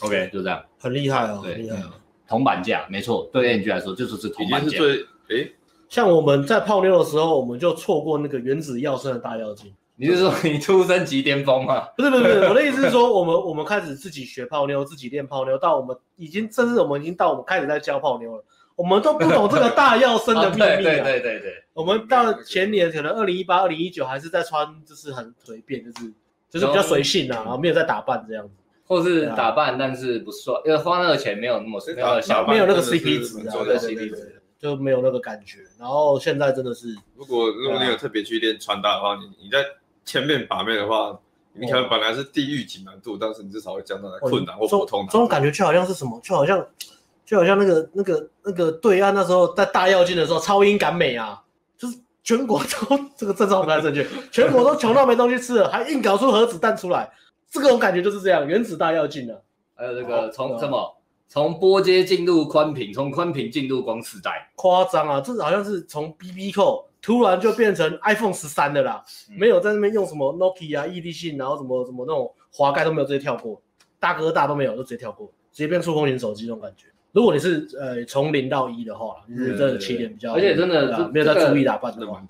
，OK，就这样，很厉害哦，厉害哦。铜板价没错，对 NG 来说就是是铜板价。最，哎，像我们在泡妞的时候，我们就错过那个原子药生的大妖精。你是说你出生即巅峰吗？不是不是不是，我的意思是说，我们我们开始自己学泡妞，自己练泡妞，到我们已经，甚至我们已经到我们开始在教泡妞了，我们都不懂这个大药生的秘密、啊。对对对对对。我们到前年可能二零一八、二零一九还是在穿，就是很随便，就是就是比较随性啊，然后没有在打扮这样子，或是打扮但是不帅，因为花那个钱没有那么没有小没有那个 CP 值啊，对 CP 值就没有那个感觉。然后现在真的是，如果如果你有特别去练穿搭的话，你你在。前面把妹的话，你可能本来是地狱级难度，但是你至少会降到困难或普通。这种感觉就好像是什么？就好像就好像那个那个那个对岸那时候在大跃进的时候，超英赶美啊，就是全国都 这个症状不太正确，全国都穷到没东西吃了，还硬搞出核子弹出来，这种感觉就是这样，原子大跃进的。还有那个从什么从波接进入宽屏，从宽屏进入光时代，夸张啊！这好像是从 BB 扣。突然就变成 iPhone 十三的啦，没有在那边用什么 Nokia 啊、ED 信，然后什么什么那种滑盖都没有直接跳过，大哥大都没有，就直接跳过，直接变触控型手机那种感觉。如果你是呃从零到一的话，你是真的起点比较，而且真的没有在注意打扮的话，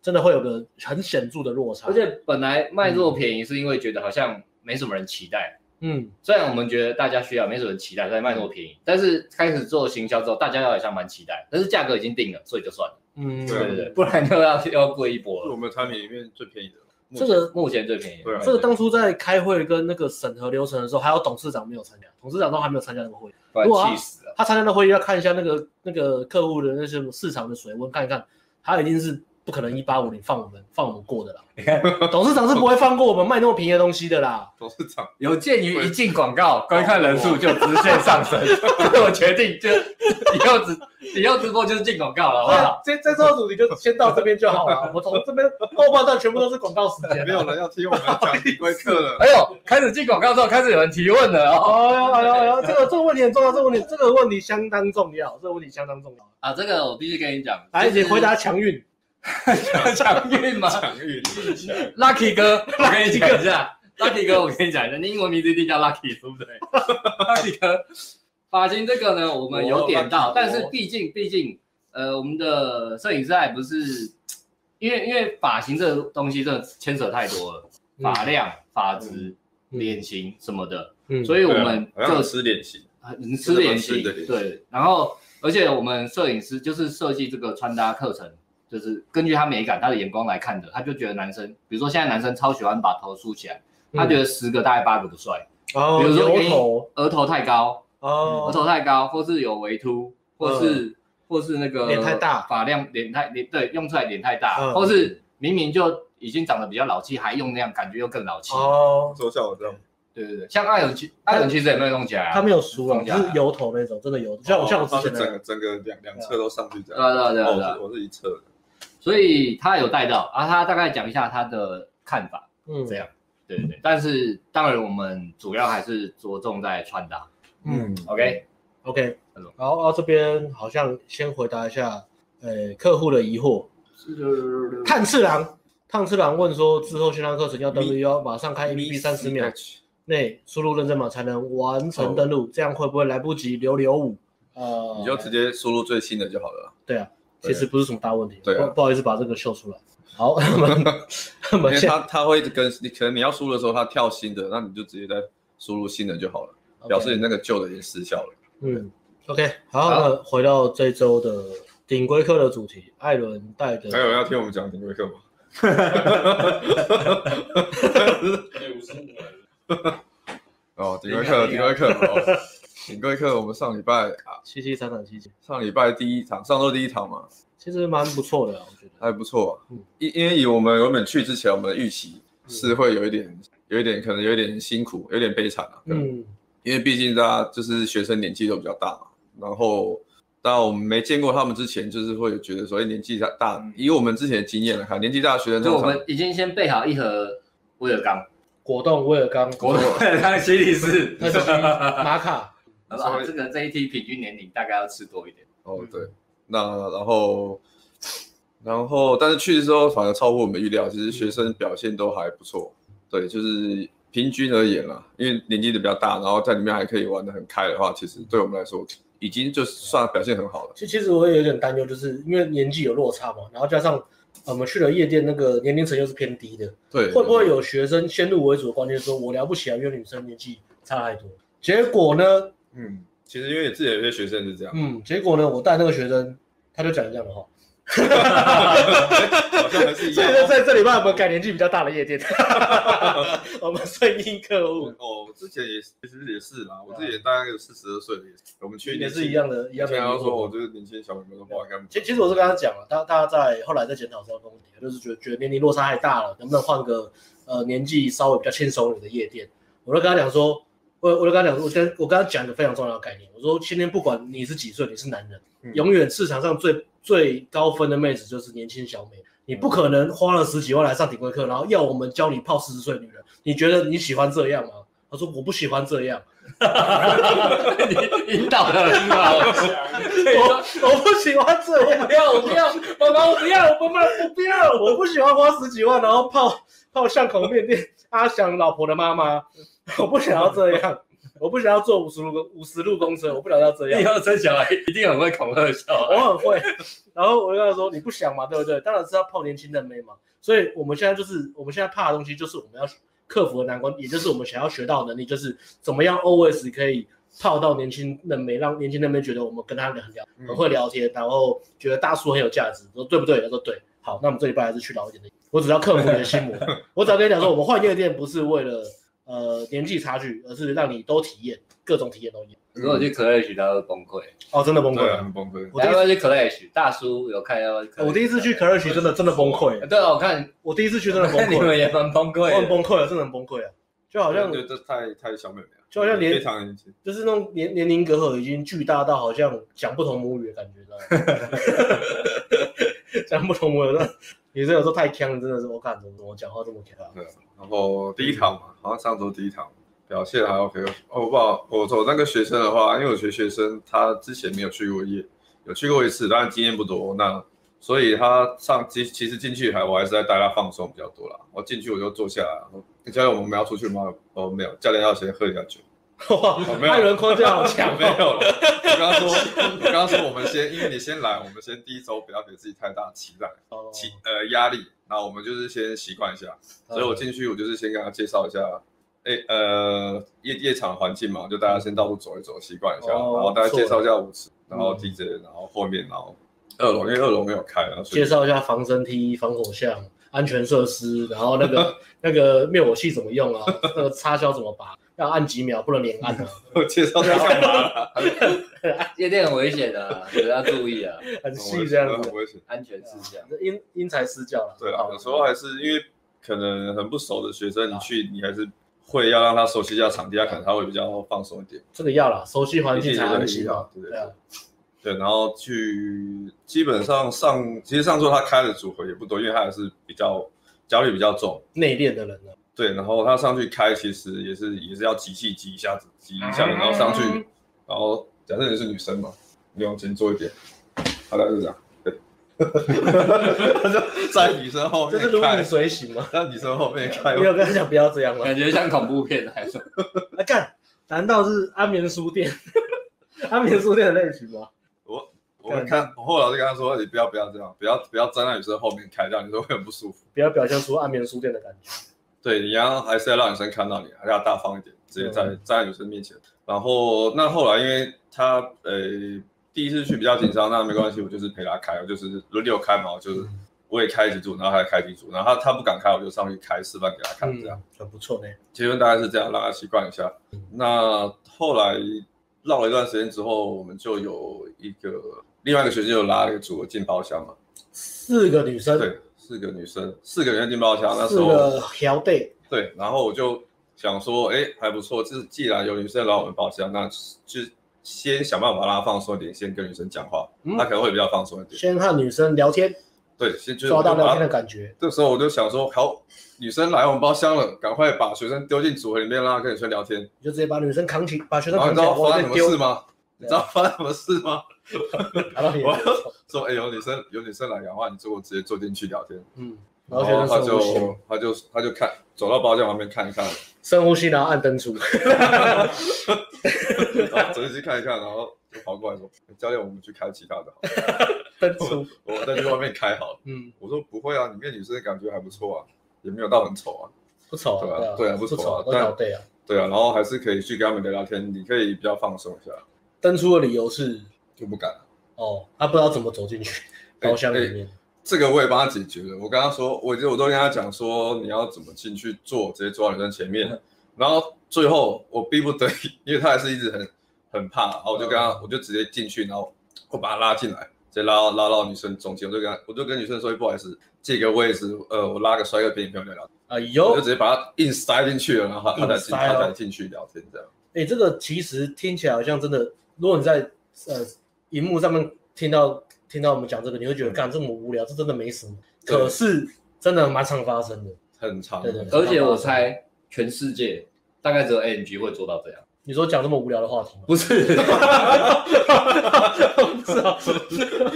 真的会有个很显著的落差。而且本来卖这么便宜是因为觉得好像没什么人期待，嗯，虽然我们觉得大家需要，没什么期待，所以卖那么便宜，但是开始做行销之后，大家好像蛮期待，但是价格已经定了，所以就算了。嗯，对对对，不然就要 要贵一波了。是我们产品里面最便宜的，这个目前最便宜。对，这个当初在开会跟那个审核流程的时候，还有董事长没有参加，董事长都还没有参加那个会议。不然气死了。他参加的会议要看一下那个那个客户的那些市场的水温，看一看，他已经是。不可能一八五零放我们放我们过的啦，你看董事长是不会放过我们卖那么便宜的东西的啦。董事长有鉴于一进广告 观看人数就直线上升，所以我决定就以后直以后直播就是进广告了，好不好？这这周主题就先到这边就好了。我从这边后半段全部都是广告时间，没有人要听我们讲顶规课了。哎呦，开始进广告之后，开始有人提问了哦。哎呦哎呦哎呦，这个这个问题很重要，这个问题这个问题相当重要，这个问题相当重要啊。这个我必须跟你讲，来，你回答强运。强运吗？强运，Lucky 哥，我跟你讲一下，Lucky 哥，我跟你讲一下，你英文名字一定叫 Lucky，对不对？Lucky 哥，发型这个呢，我们有点到，但是毕竟毕竟，呃，我们的摄影师还不是，因为因为发型这个东西真的牵扯太多了，发量、发质、脸型什么的，所以我们就吃脸型，吃脸型，对，然后而且我们摄影师就是设计这个穿搭课程。就是根据他美感、他的眼光来看的，他就觉得男生，比如说现在男生超喜欢把头梳起来，他觉得十个大概八个不帅。哦，比如说额头，额头太高，哦，额头太高，或是有微凸，或是或是那个脸太大，发量脸太脸对，用出来脸太大，或是明明就已经长得比较老气，还用那样，感觉又更老气。哦，就像我这样。对对对，像艾伦其艾伦其实也没有弄起来啊，他没有梳啊，就是油头那种，真的油。像我像我之前整个整个两两侧都上去这样。对对对对，我是一侧的。所以他有带到啊，他大概讲一下他的看法，嗯，这样，对对对。但是当然我们主要还是着重在穿搭，嗯，OK OK。好，啊这边好像先回答一下，呃，客户的疑惑。炭次郎，炭次郎问说，之后线上课程要登录要马上开 APP 三十秒内输入认证码才能完成登录，这样会不会来不及留留五？呃，你就直接输入最新的就好了。对啊。其实不是什么大问题，对，不好意思把这个秀出来。好，因为他他会跟你，可能你要输的时候，他跳新的，那你就直接再输入新的就好了，表示你那个旧的已经失效了。嗯，OK，好，那回到这周的顶规课的主题，艾伦带的。还有要听我们讲顶规课吗？哦，顶规课，顶规课。顶规课，我们上礼拜啊，七七三场七七，上礼拜第一场，上周第一场嘛，其实蛮不错的，我觉得。还不错。嗯，因因为以我们原本去之前，我们的预期是会有一点，有一点可能有一点辛苦，有点悲惨啊。嗯，因为毕竟大家就是学生年纪都比较大嘛，然后当然我们没见过他们之前，就是会觉得说，哎，年纪大大，以我们之前的经验来看，年纪大的学生，就我们已经先备好一盒威尔刚，果冻威尔刚，果冻威尔刚，其实是玛卡。啊，这个这一批平均年龄大概要吃多一点哦。对，那然后然后，但是去的时候反而超乎我们预料，其实学生表现都还不错。对，就是平均而言啦，因为年纪的比较大，然后在里面还可以玩得很开的话，其实对我们来说已经就算表现很好了。其其实我也有点担忧，就是因为年纪有落差嘛，然后加上我们去了夜店，那个年龄层又是偏低的，对，会不会有学生先入为主的观念，说我聊不起来，因为女生年纪差太多。结果呢？嗯，其实因为自己有些学生是这样。嗯，结果呢，我带那个学生，他就讲这样的话。哈哈哈哈哈！好像还是一。所以说，在这里帮我们改年纪比较大的夜店，我们顺应客户。哦，之前也其实也是啦，我自己也大概有四十二岁了，我们去也是一样的，一样的。然后说，我就是年轻小朋友都不好干。其其实我是跟他讲了，他他在后来在检讨这个问题，就是觉得觉得年龄落差太大了，能不能换个呃年纪稍微比较轻松一点的夜店？我就跟他讲说，我我就跟他讲，我跟我跟他讲一个非常重要的概念，我说今天不管你是几岁，你是男人，嗯、永远市场上最。最高分的妹子就是年轻小美，你不可能花了十几万来上顶规课，然后要我们教你泡四十岁女人，你觉得你喜欢这样吗？他说我不喜欢这样，你 引导的很好，我我不喜欢这样，不要我不要，妈妈我不要，我妈妈我不要，我不喜欢花十几万然后泡泡巷口面店阿翔老婆的妈妈，我不想要这样。我不想要坐五十路公五十路公车，我不想要这样。以后生小孩一定很会恐吓小孩。我很会。然后我就跟他说：“你不想嘛，对不对？当然是要泡年轻的妹嘛。所以我们现在就是我们现在怕的东西，就是我们要克服的难关，也就是我们想要学到的能力，就是怎么样 always 可以泡到年轻的妹，让年轻的妹觉得我们跟他很聊，很会聊天，然后觉得大叔很有价值。说对不对？他说对。好，那我们这礼拜还是去老一点的。我只要克服你的心魔。我只要跟你讲说，我们换夜店不是为了。”呃，年纪差距，而是让你都体验各种体验都有。如果去 Clash，他会崩溃。哦，真的崩溃，很崩溃。我第一次去 Clash，大叔有看要。我第一次去 Clash，真的真的崩溃。对啊，我看我第一次去真的崩溃。你们也蛮崩溃。我很崩溃了，真的很崩溃啊！就好像觉得太太小妹妹了，就好像年非常年轻，就是那种年年龄隔阂已经巨大到好像讲不同母语的感觉，知道吗？讲不同母语，女生有时候太呛，真的是我感觉怎么讲话这么呛。对，然后第一堂嘛，好像上周第一堂。表现还 OK 哦，不好，我我那个学生的话，因为我学学生，他之前没有去过夜，有去过一次，当然经验不多，那所以他上其其实进去还我还是在带他放松比较多啦。我进去我就坐下来，教练我们要出去吗？哦没有，教练要先喝一下酒。哇，艾伦框架好强，没有了。我刚刚说，我刚刚说我们先，因为你先来，我们先第一周不要给自己太大期待，期呃压力，然后我们就是先习惯一下。所以我进去我就是先跟他介绍一下。哎，呃，夜夜场环境嘛，就大家先到处走一走，习惯一下，哦、然后大家介绍一下舞池，然后 DJ，、嗯、然后后面，然后二楼，因为二楼没有开，然后介绍一下防身梯、防火巷、安全设施，然后那个 那个灭火器怎么用啊？那个插销怎么拔？要按几秒，不能连按啊。我介绍他干嘛？夜店很危险的、啊，大家注意啊，很细这样子，很危险，安全事项，因因材施教了。对啊，有时候还是因为可能很不熟的学生，你去你还是。会要让他熟悉一下场地，他可能他会比较放松一点。这个要啦，熟悉环境才安心嘛。对对对，然后去基本上上，其实上周他开的组合也不多，因为他还是比较焦虑比较重，内敛的人呢。对，然后他上去开，其实也是也是要集气集一下子，挤一下子，然后上去，然后假设你是女生嘛，你往前坐一点，大概是这样。他 就 在女生后面，这是如影随形吗？在女生后面开，没有跟他讲不要这样吗？感觉像恐怖片还是？来 干？难道是安眠书店？安眠书店的类型吗？我我看，我后来就跟他说，你不要不要这样，不要不要站在女生后面开，这样女生会很不舒服。不要表现出暗面书店的感觉。对，你要还是要让女生看到你，还是要大方一点，直接在站在女生面前。然后那后来，因为他呃。第一次去比较紧张，那没关系，我就是陪他开，我就是轮流开嘛，就是我也开几组，然后他也开几组，然后他他不敢开，我就上去开示范给他看，这样、嗯、很不错呢。结论大概是这样，让他习惯一下。嗯、那后来绕了一段时间之后，我们就有一个另外一个学生就拉了一个组合进包厢嘛，四个女生，对，四个女生，四个人进包厢，那时候四个条队，对，然后我就想说，哎，还不错，就是既然有女生来我们包厢，那就。先想办法让她放松一点，先跟女生讲话，嗯、他可能会比较放松一点。先和女生聊天，对，先就抓到聊天的感觉。这时候我就想说，好，女生来我们包厢了，赶快把学生丢进组合里面，让她跟女生聊天。你就直接把女生扛起，把学生扛起。你知道发生什么事吗？你知道发生什么事吗？我说，哎、欸，有女生有女生来讲话，你就直接坐进去聊天。嗯，然后他就他就他就看走到包厢旁边看一看，深呼吸，然后按灯出，走进去看一看，然后就跑过来说：“教练，我们去开其他的好。”灯出，我在去外面开好了。嗯，我说不会啊，里面女生感觉还不错啊，也没有到很丑啊，不丑，对啊，对啊，不丑啊，但对啊，对啊，然后还是可以去跟他们聊聊天，你可以比较放松一下。灯出的理由是就不敢了。哦，他不知道怎么走进去包厢里面。这个我也帮他解决了。我跟他说，我就我都跟他讲说，你要怎么进去坐，直接坐到女生前面。然后最后我逼不得已，因为他还是一直很很怕，然后我就跟他，我就直接进去，然后我把他拉进来，直接拉到拉到女生中间。我就跟他，我就跟女生说，不好意思，借个位置，呃，我拉个帅哥陪你聊聊。哎呦，我就直接把他硬塞进去了，然后他才进，他才进去聊天这样。哎，这个其实听起来好像真的，如果你在呃荧幕上面听到。听到我们讲这个，你会觉得干这么无聊，这真的没什么。可是真的蛮常发生的，很常。对对。而且我猜全世界大概只有 AMG 会做到这样。你说讲这么无聊的话题吗？不是，是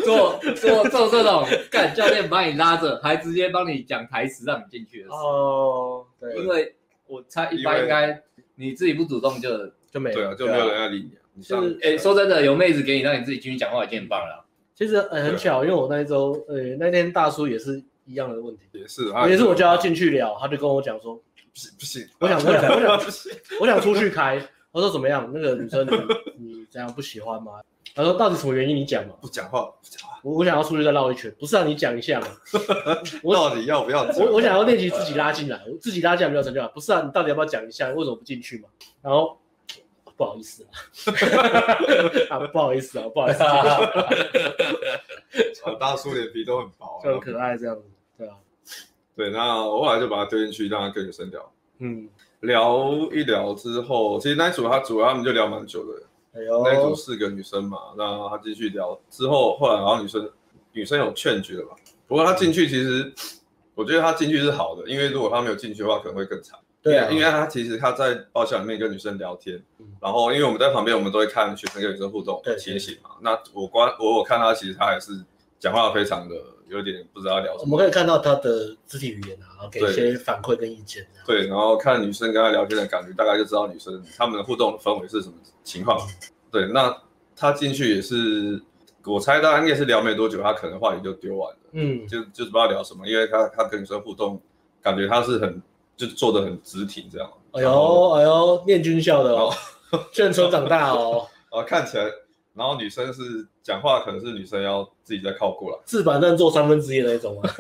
做做做这种干教练把你拉着，还直接帮你讲台词让你进去的事。哦，对。因为我猜一般应该你自己不主动就就没。对啊，就没有人要理你。就是哎，说真的，有妹子给你让你自己进去讲话已经很棒了。其实呃很巧，因为我那一周呃那天大叔也是一样的问题，也是，也是我叫他进去聊，他就跟我讲说，不行 不行，我想我想我想我想出去开，我说怎么样？那个女生你这样不喜欢吗？他说到底什么原因？你讲嘛。不讲话不讲话，我我想要出去再绕一圈，不是让你讲一下嘛？我到底要不要？我我想要练习自己拉进来，我自己拉进来比较成就感，不是啊？你到底要不要讲一下？为什么不进去嘛？然后。不好意思。啊，啊，不好意思啊，不好意思。啊，大叔脸皮都很薄，就很可爱这样子，对啊，对，那我后来就把他丢进去，让他跟女生聊，嗯，聊一聊之后，其实那一组他主要他们就聊蛮久的，哎呦，那一组四个女生嘛，那他继续聊之后，后来然后女生女生有劝觉了吧，不过他进去其实，我觉得他进去是好的，因为如果他没有进去的话，可能会更惨。对啊，因为他其实他在包厢里面跟女生聊天，嗯、然后因为我们在旁边，我们都会看学生跟女生互动的情形嘛。那我观我我看他其实他还是讲话非常的有点不知道聊什么。我们可以看到他的肢体语言啊，然后给一些反馈跟意见。对，然后看女生跟他聊天的感觉，大概就知道女生他们的互动的氛围是什么情况。嗯、对，那他进去也是，我猜他应该是聊没多久，他可能话题就丢完了。嗯，就就是不知道聊什么，因为他他跟女生互动，感觉他是很。就做的很直挺这样，哎呦哎呦，念军校的哦，眷村长大哦，啊看起来，然后女生是讲话，可能是女生要自己再靠过来，自板凳坐三分之一的那种啊，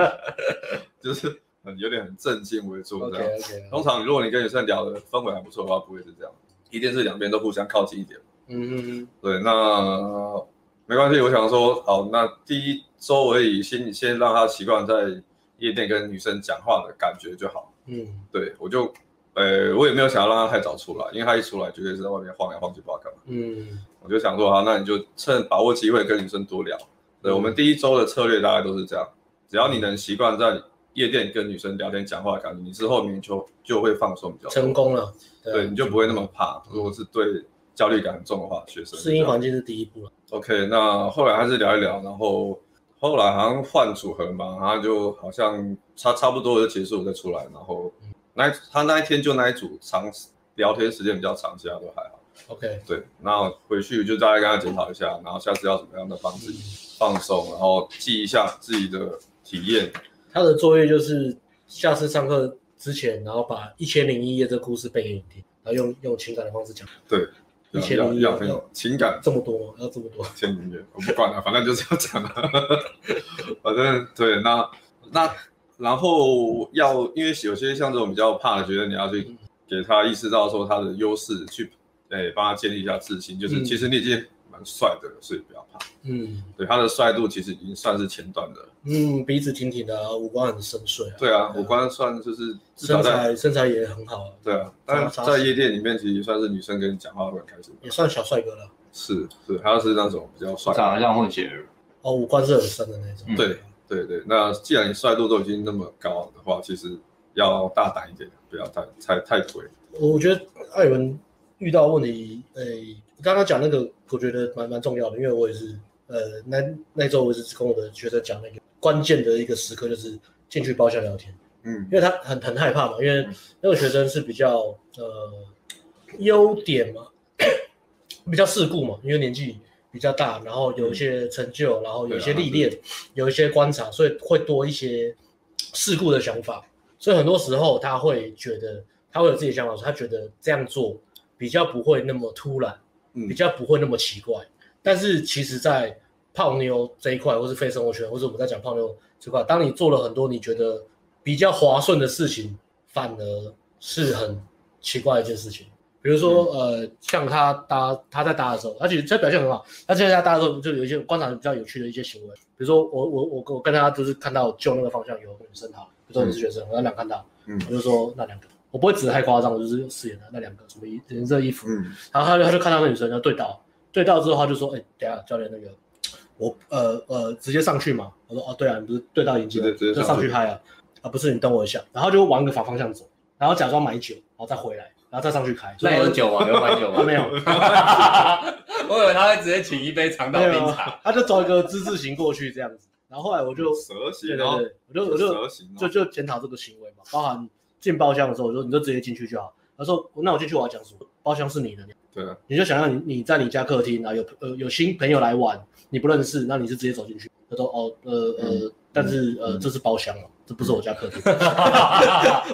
就是很有点很正襟危坐这样。Okay, okay, 通常如果你跟女生聊的氛围还不错的话，不会是这样，一定是两边都互相靠近一点。嗯嗯嗯，对，那没关系，我想说，好，那第一周而已，先先让他习惯在。夜店跟女生讲话的感觉就好，嗯，对我就，呃，我也没有想要让他太早出来，因为他一出来绝对是在外面晃来晃去，不知道干嘛，嗯，我就想说，好，那你就趁把握机会跟女生多聊。对，我们第一周的策略大概都是这样，只要你能习惯在夜店跟女生聊天讲话的感觉，你之后面就就会放松比较成功了，对，你就不会那么怕。如果是对焦虑感很重的话，学生适应环境是第一步了。OK，那后来还是聊一聊，然后。后来好像换组合嘛，然后就好像差差不多就结束再出来，然后那他那一天就那一组长聊天时间比较长，其他都还好。OK，对，那回去就大概跟他检讨一下，然后下次要怎么样的帮自己放松，然后记一下自己的体验。他的作业就是下次上课之前，然后把《一千零一夜》这个故事背给你听，然后用用情感的方式讲。对。要很有情感，这么多要这么多？我不管了，反正就是要讲了。反正对，那那然后要，因为有些像这种比较怕的，觉得你要去给他意识到说他的优势，去诶帮他建立一下自信，就是其实你已经蛮帅的，所以不要怕。嗯，对，他的帅度其实已经算是前段的。嗯，鼻子挺挺的，五官很深邃。对啊，五官算就是身材身材也很好。对啊，但在夜店里面其实算是女生跟你讲话会很开心。也算小帅哥了。是是，他是那种比较帅，长得像混血儿。哦，五官是很深的那种。对对对，那既然你帅度都已经那么高的话，其实要大胆一点，不要太太太颓。我觉得艾文遇到问题，诶，刚刚讲那个，我觉得蛮蛮重要的，因为我也是。呃，那那周我是跟我的学生讲那个关键的一个时刻，就是进去包厢聊天，嗯，因为他很很害怕嘛，因为那个学生是比较呃优点嘛，比较世故嘛，因为年纪比较大，然后有一些成就，然后有一些历练，有一些观察，所以会多一些世故的想法，所以很多时候他会觉得他会有自己的想法，说他觉得这样做比较不会那么突然，比较不会那么奇怪，但是其实，在泡妞这一块，或是非生活圈，或者我们在讲泡妞这块，当你做了很多你觉得比较划算的事情，反而是很奇怪的一件事情。比如说，呃，像他搭他在搭的时候，而且他表现很好。他现在在搭的时候，就有一些观察比较有趣的一些行为。比如说，我我我我跟他就是看到就那个方向有女生哈，比如说你是学生，我那两看到，嗯，我就说那两个，我不会指得太夸张，我就是饰演的那两个什么衣颜色衣服，嗯，然后他就他就看到那女生，就对到对到之后，他就说，哎，等下教练那个。我呃呃直接上去嘛？我说哦对啊，你不是对到眼睛，就上去嗨啊啊不是，你等我一下，然后就往个反方向走，然后假装买酒，然后再回来，然后再上去开。那有酒吗？有买酒吗？没有。我以为他会直接请一杯长岛冰茶，他就走一个之字形过去这样子。然后后来我就蛇形，对对对，我就我就就就检讨这个行为嘛，包含进包厢的时候，我说你就直接进去就好。他说那我进去我要讲什么？包厢是你的，对啊，你就想让你你在你家客厅啊有呃有新朋友来玩。你不认识，那你是直接走进去。他说：“哦，呃呃，但是呃，这是包厢嘛，这不是我家客厅。”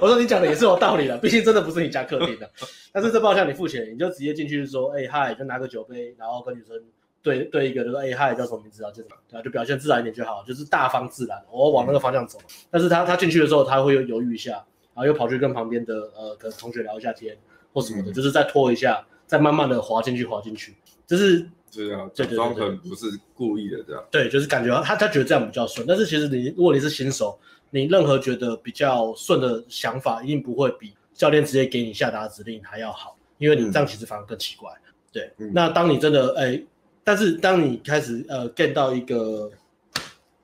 我说：“你讲的也是有道理的，毕竟真的不是你家客厅的。但是这包厢你付钱，你就直接进去说：‘哎嗨’，就拿个酒杯，然后跟女生对对一个，就说：‘哎嗨，叫什么名字啊？’这种，对，就表现自然一点就好，就是大方自然。我往那个方向走。但是他他进去的时候，他会犹豫一下，然后又跑去跟旁边的呃跟同学聊一下天或什么的，就是再拖一下，再慢慢的滑进去，滑进去，就是。”对啊，假装可能不是故意的这样。对，就是感觉他他觉得这样比较顺，但是其实你如果你是新手，你任何觉得比较顺的想法，一定不会比教练直接给你下达指令还要好，因为你这样其实反而更奇怪。嗯、对，嗯、那当你真的哎，但是当你开始呃 get 到一个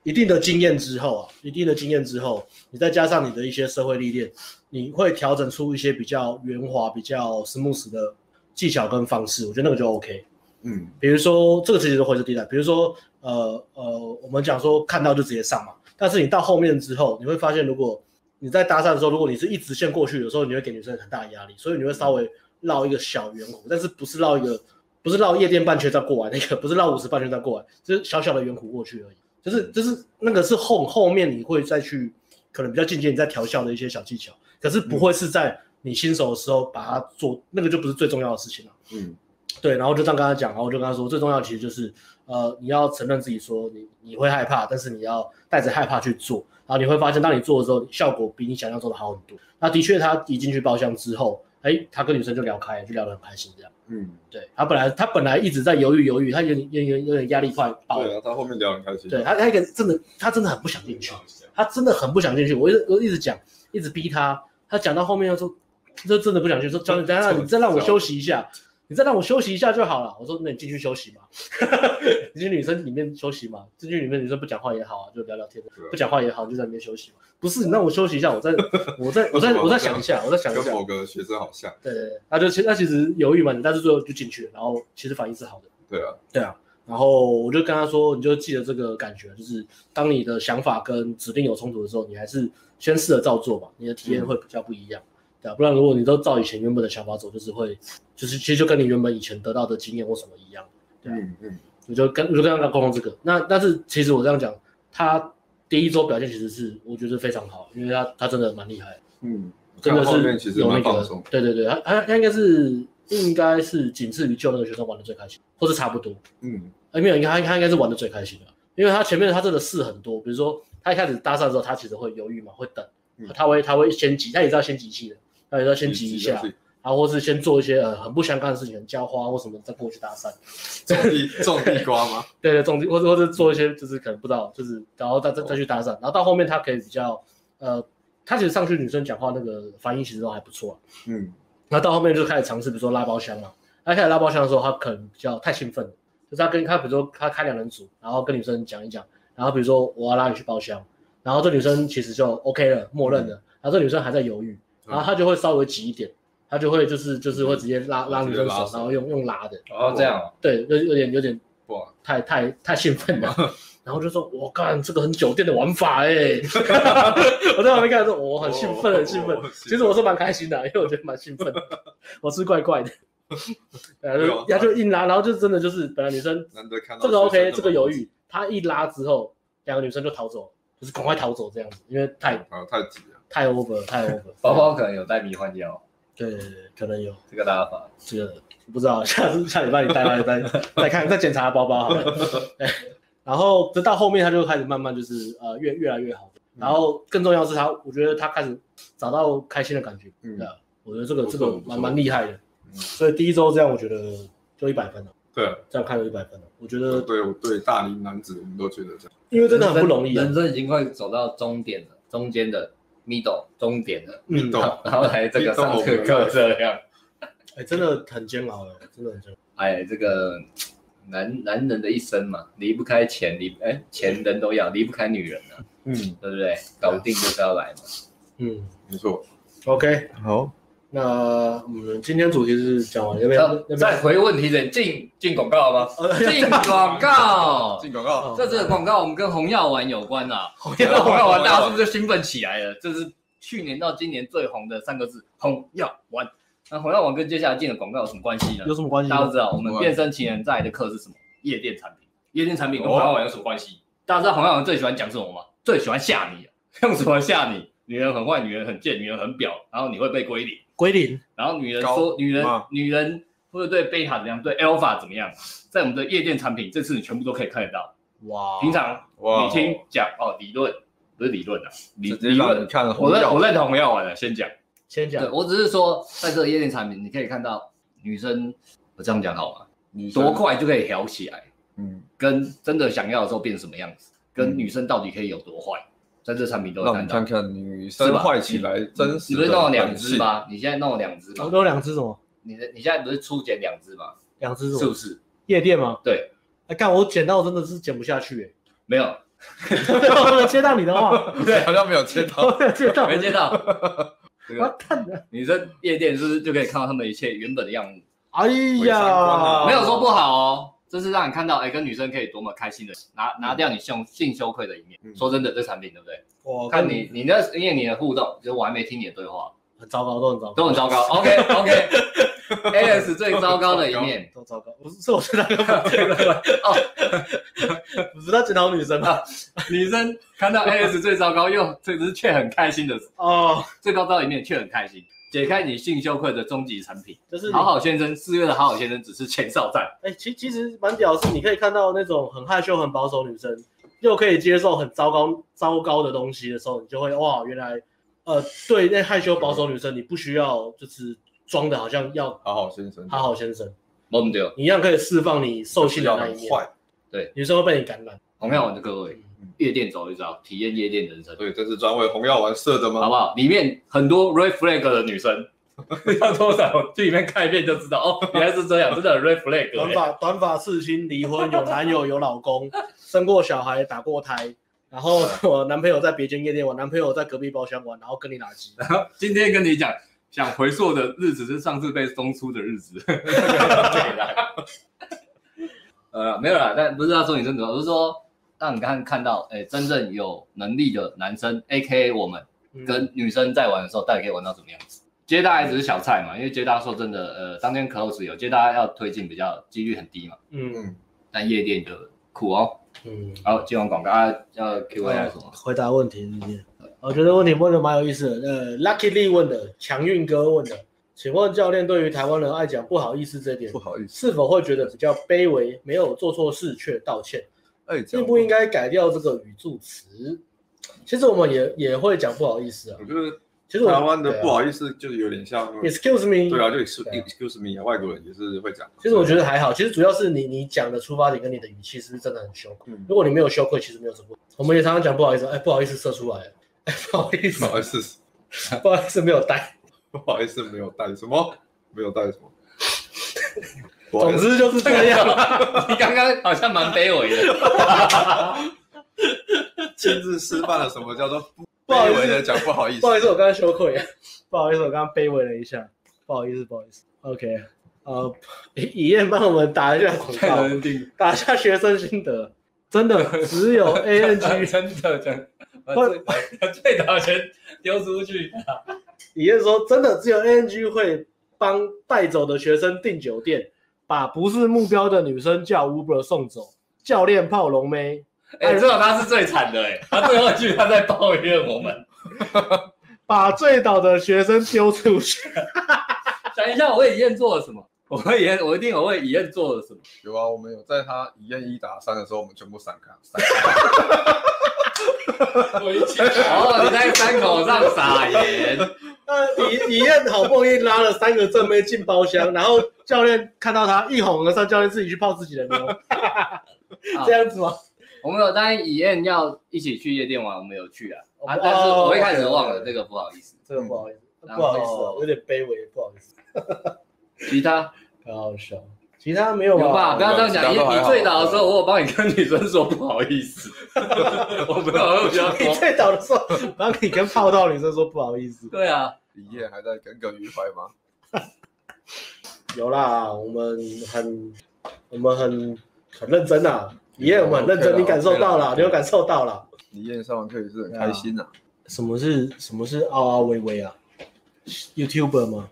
一定的经验之后啊，一定的经验之后，你再加上你的一些社会历练，你会调整出一些比较圆滑、比较 smooth 的技巧跟方式，我觉得那个就 OK。嗯，比如说这个其实是灰色地带，比如说呃呃，我们讲说看到就直接上嘛，但是你到后面之后，你会发现，如果你在搭讪的时候，如果你是一直线过去，有时候你会给女生很大的压力，所以你会稍微绕一个小圆弧，但是不是绕一个，不是绕夜店半圈再过来那个，不是绕五十半圈再过来，就是小小的圆弧过去而已，就是就是那个是后后面你会再去可能比较进阶你在调校的一些小技巧，可是不会是在你新手的时候把它做，那个就不是最重要的事情了，嗯。对，然后就这样跟他讲，然后我就跟他说，最重要的其实就是，呃，你要承认自己说你你会害怕，但是你要带着害怕去做，然后你会发现，当你做的时候，效果比你想象中的好很多。那的确，他一进去包厢之后，哎，他跟女生就聊开，就聊得很开心这样。嗯，对，他本来他本来一直在犹豫犹豫，他有点有点有点压力快爆。对啊，他后面聊很开心。对他，他一个真的，他真的很不想进去，他真的很不想进去。我一直我一直讲，一直逼他，他讲到后面他说，这真的不想去，说教练，等下你再让我休息一下。你再让我休息一下就好了。我说，那你进去休息嘛，你 进女生里面休息嘛，进去里面女生不讲话也好啊，就聊聊天，不讲话也好，就在里面休息嘛。不是，你让我休息一下，我再，我再，我再，我再想一下，我再想一下。跟某个学生好像。对对对，他就其那其实犹豫嘛，但是最后就进去了，然后其实反应是好的。对啊，对啊，然后我就跟他说，你就记得这个感觉，就是当你的想法跟指令有冲突的时候，你还是先试着照做吧，你的体验会比较不一样。嗯对啊，不然如果你都照以前原本的想法走，就是会，就是其实就跟你原本以前得到的经验或什么一样。对啊，嗯嗯，我就跟我就跟他沟通这个。那但是其实我这样讲，他第一周表现其实是我觉得非常好，因为他他真的蛮厉害。嗯，真的是有那个，对对对，他他他应该是应该是仅次于救那个学生玩的最开心，或是差不多。嗯，哎没有，应该他他应该是玩的最开心的，因为他前面他真的事很多，比如说他一开始搭讪的时候，他其实会犹豫嘛，会等，他会他会先急，他也知道先急气的。那也要先挤一下，然后或是先做一些呃很不相干的事情，浇花或什么再过去搭讪。种地种地瓜吗？对对，种地或者或者做一些就是可能不知道，就是然后再再再去搭讪，然后到后面他可以比较呃，他其实上去女生讲话那个反应其实都还不错。嗯，那到后面就开始尝试，比如说拉包厢嘛。他开始拉包厢的时候，他可能比较太兴奋，就是他跟他比如说他开两人组，然后跟女生讲一讲，然后比如说我要拉你去包厢，然后这女生其实就 OK 了，默认了，然后这女生还在犹豫。然后他就会稍微挤一点，他就会就是就是会直接拉拉女生手，然后用用拉的。哦，这样。对，就有点有点哇，太太太兴奋了。然后就说：“我干，这个很酒店的玩法哎！” 我在旁边看说：“我很兴奋，很兴奋。”其实我是蛮开心的，因为我觉得蛮兴奋的。我是怪怪的，然后他就硬拉，然后就真的就是本来女生这个 OK，这个犹豫，他一拉之后，两个女生就逃走，就是赶快逃走这样子，因为太啊太急了，太 over，太 over。包包可能有带迷幻药，对对对，可能有这个打法，这个不知道，下次下礼拜你带来再 再看再检查包包好了。然后直到后面，他就开始慢慢就是呃越越来越好。然后更重要是他，我觉得他开始找到开心的感觉。嗯，对啊，我觉得这个这个蛮蛮厉害的。嗯，所以第一周这样，我觉得就一百分了。对，这样看了一百分了。我觉得，对我对大龄男子，我们都觉得这样，因为真的很不容易，人生已经快走到终点了，中间的 middle 终点的，middle，然后来这个上这个课这样，哎，真的很煎熬的，真的很煎熬。哎，这个。男男人的一生嘛，离不开钱，离哎钱人都要，离不开女人啊，嗯，对不对？搞定就是要来嘛，嗯，没错。OK，好，那我们今天主题是讲完，要不要再回问题点？进进广告了吗？进广告，进广告。这次的广告我们跟红药丸有关啊，红药丸大家是不是就兴奋起来了？这是去年到今年最红的三个字，红药丸。那红药丸跟接下来进的广告有什么关系呢？有什么关系？大家都知道，我们变身情人在的课是什么？夜店产品。夜店产品跟红药丸有什么关系？大家知道红药丸最喜欢讲什么吗？最喜欢吓你，用什么吓你？女人很坏，女人很贱，女人很婊，然后你会被归零。归零。然后女人说，女人，女人或者对贝塔怎么样，对 alpha 怎么样？在我们的夜店产品，这次你全部都可以看得到。哇。平常你听讲哦，理论不是理论啊，理理论。我认我认同红药丸的，先讲。先讲，我只是说，在这个夜店产品，你可以看到女生，我这样讲好吗？你多快就可以调起来，嗯，跟真的想要的时候变什么样子，跟女生到底可以有多坏，在这产品都看到。看看女生坏起来真实。你不是弄了两只吗？你现在弄了两只吗？我弄两只什么？你的你现在不是初剪两只吗？两只是不是？夜店吗？对。哎，看我剪到真的是剪不下去，哎，没有，没有接到你的话，对，好像没有接到，接到没接到。我看的女生夜店是不是就可以看到他们一切原本的样子？哎呀，没有说不好哦，这是让你看到，哎，跟女生可以多么开心的拿拿掉你性性羞愧的一面。说真的，这产品对不对？我看你你那因为你的互动，其实我还没听你的对话，很糟糕，都很糟糕，都很糟糕。OK OK。AS 最糟糕的一面，都糟糕。不是，是我是那个哦，不是他 检讨女生吗？女生看到 AS 最糟糕，又这只是却很开心的哦，最高招一面却很开心，解开你性羞愧的终极产品，就是好好先生。四月的好好先生只是前哨战。哎，其其实蛮屌的是，你可以看到那种很害羞、很保守女生，又可以接受很糟糕、糟糕的东西的时候，你就会哇，原来呃，对那害羞保守女生，你不需要就是。装的好像要好好先生，好好先生，懵掉，你一样可以释放你兽性的那一面。对，女生会被你感染。同样，我的各位，夜店走一遭，体验夜店人生。对，这是专为红药丸设的吗？好不好？里面很多 red flag 的女生，要多少？去里面看一遍就知道哦，原来是这样，真的 red flag。短发、短发、刺青、离婚、有男友、有老公、生过小孩、打过胎，然后我男朋友在别间夜店玩，男朋友在隔壁包厢玩，然后跟你打机。今天跟你讲。想回溯的日子是上次被松出的日子，呃，没有啦，但不是要说你真的，我是说让你看看到，哎、欸，真正有能力的男生，A.K.A 我们跟女生在玩的时候，到底可以玩到什么样子？接大家只是小菜嘛，因为接大家说真的，呃，当天 close 有接大家要推进比较几率很低嘛，嗯，但夜店就苦哦，嗯，好，接完广告要 Q&A 什么？回答问题是是。我觉得问题问的蛮有意思的。呃，Lucky Lee 问的，强运哥问的，请问教练对于台湾人爱讲不好意思这点，不好意思，是否会觉得比较卑微？没有做错事却道歉，哎，应不应该改掉这个语助词？其实我们也也会讲不好意思啊。我觉得其实台湾的不好意思就是有点像 Excuse me，对啊，就 Excuse me 啊，外国人也是会讲。其实我觉得还好，其实主要是你你讲的出发点跟你的语气是不是真的很羞愧？如果你没有羞愧，其实没有什么。我们也常常讲不好意思，哎，不好意思，射出来哎。不好意思，不好意思，不好意思，没有带，不好意思，没有带什么，没有带什么。总之就是这样。你刚刚好像蛮卑微的，亲自示范了什么叫做卑微的讲不好意思。不好意思，我刚刚羞愧。不好意思，我刚刚卑微了一下。不好意思，不好意思。OK，呃，以燕帮我们打一下广告，打一下学生心得。真的只有 A N G，真的真，把最早钱丢出去。也就是说，真的只有 A N G 会帮带走的学生订酒店，把不是目标的女生叫 Uber 送走，教练泡龙妹。哎，这种他是最惨的哎，他最后一句他在抱怨我们，把醉倒的学生丢出去。想一下，我为乙燕做了什么？我为乙燕，我一定我为乙燕做了什么？有啊，我们有在他乙燕一打三的时候，我们全部闪开。哦，你在山口上撒盐。那乙乙燕好不容易拉了三个正妹进包厢，然后教练看到他一哄而上，教练自己去泡自己的妞。这样子吗？我们有答应乙燕要一起去夜店玩，我们有去啊。啊，但是我一开始忘了，这个不好意思，这个不好意思，不好意思，有点卑微，不好意思。其他很好笑，其他没有吧？不要这样讲。你你醉倒的时候，我有帮你跟女生说不好意思。我没有，我比较你醉倒的时候，帮你跟泡到女生说不好意思。对啊，李烨还在耿耿于怀吗？有啦，我们很我们很很认真啊。李烨，我们很认真，你感受到了，你有感受到了。李烨上完课也是很开心呐。什么是什么是嗷嗷喂喂啊？YouTuber 吗？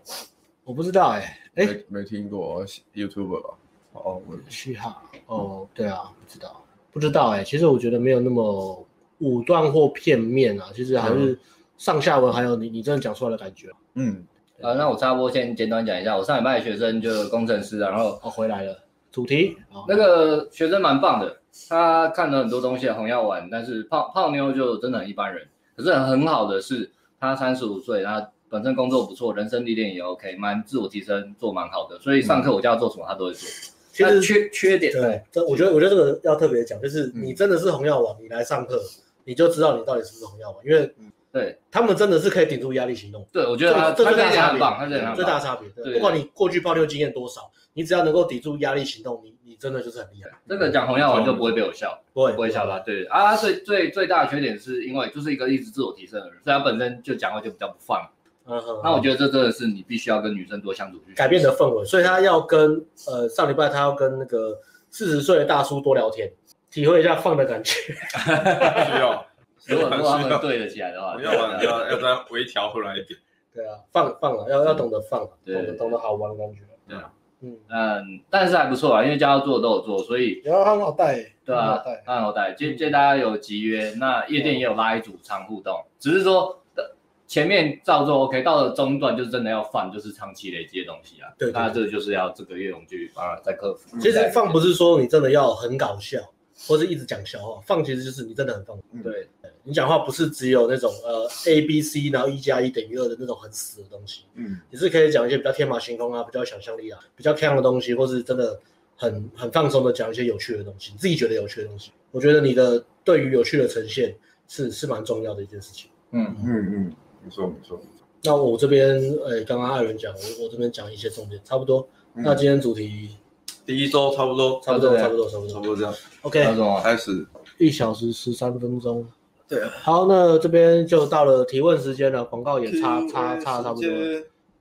我不知道哎，哎，没听过 YouTuber 吧？哦，嘻哈，哦，对啊，不知道，不知道哎。其实我觉得没有那么武断或片面啊，其实还是上下文，还有你你真的讲出来的感觉。嗯，啊，那我插播先简短讲一下，我上礼拜的学生就是工程师，然后哦回来了，主题，那个学生蛮棒的，他看了很多东西，红药丸，但是泡泡妞就真的很一般人。可是很好的是，他三十五岁，他。本身工作不错，人生历练也 OK，蛮自我提升，做蛮好的，所以上课我叫他做什么，他都会做。其实缺缺点，对，这我觉得我觉得这个要特别讲，就是你真的是红药丸，你来上课，你就知道你到底是不是红药丸，因为对他们真的是可以顶住压力行动。对，我觉得他这最大差别，他这最大差别，对不管你过去爆料经验多少，你只要能够抵住压力行动，你你真的就是很厉害。这个讲红药王就不会被我笑，不会不会笑他。对啊，最最最大的缺点是因为就是一个一直自我提升的人，所以他本身就讲话就比较不放。嗯哼，那我觉得这真的是你必须要跟女生多相处去改变的氛围，所以他要跟呃上礼拜他要跟那个四十岁的大叔多聊天，体会一下放的感觉。需要，如果 如果他们对得起来的话，要要要要再微调回来一点。对啊，放放了，要要懂得放，懂得懂得好玩的感觉。对啊，嗯嗯，但是还不错啊，因为家要做都有做，所以然后很好带，对啊，很好带。今天大家有集约，那夜店也有拉一组常互动，只是说。前面照做 OK，到了中段就是真的要放，就是长期累积的东西啊。对，那这个就是要这个月我们去帮他再克服。其实放不是说你真的要很搞笑，或者一直讲笑话，放其实就是你真的很放。对，你讲话不是只有那种呃 A B C，然后一加一等于二的那种很死的东西。嗯，你是可以讲一些比较天马行空啊，比较有想象力啊，比较锵的东西，或是真的很很放松的讲一些有趣的东西，你自己觉得有趣的东西。我觉得你的对于有趣的呈现是是蛮重要的一件事情。嗯嗯嗯。没错没错，那我这边呃，刚刚艾伦讲，我我这边讲一些重点，差不多。那今天主题，第一周差不多，差不多，差不多，差不多，差不多这样。OK，开始，一小时十三分钟。对，好，那这边就到了提问时间了，广告也差差差差不多。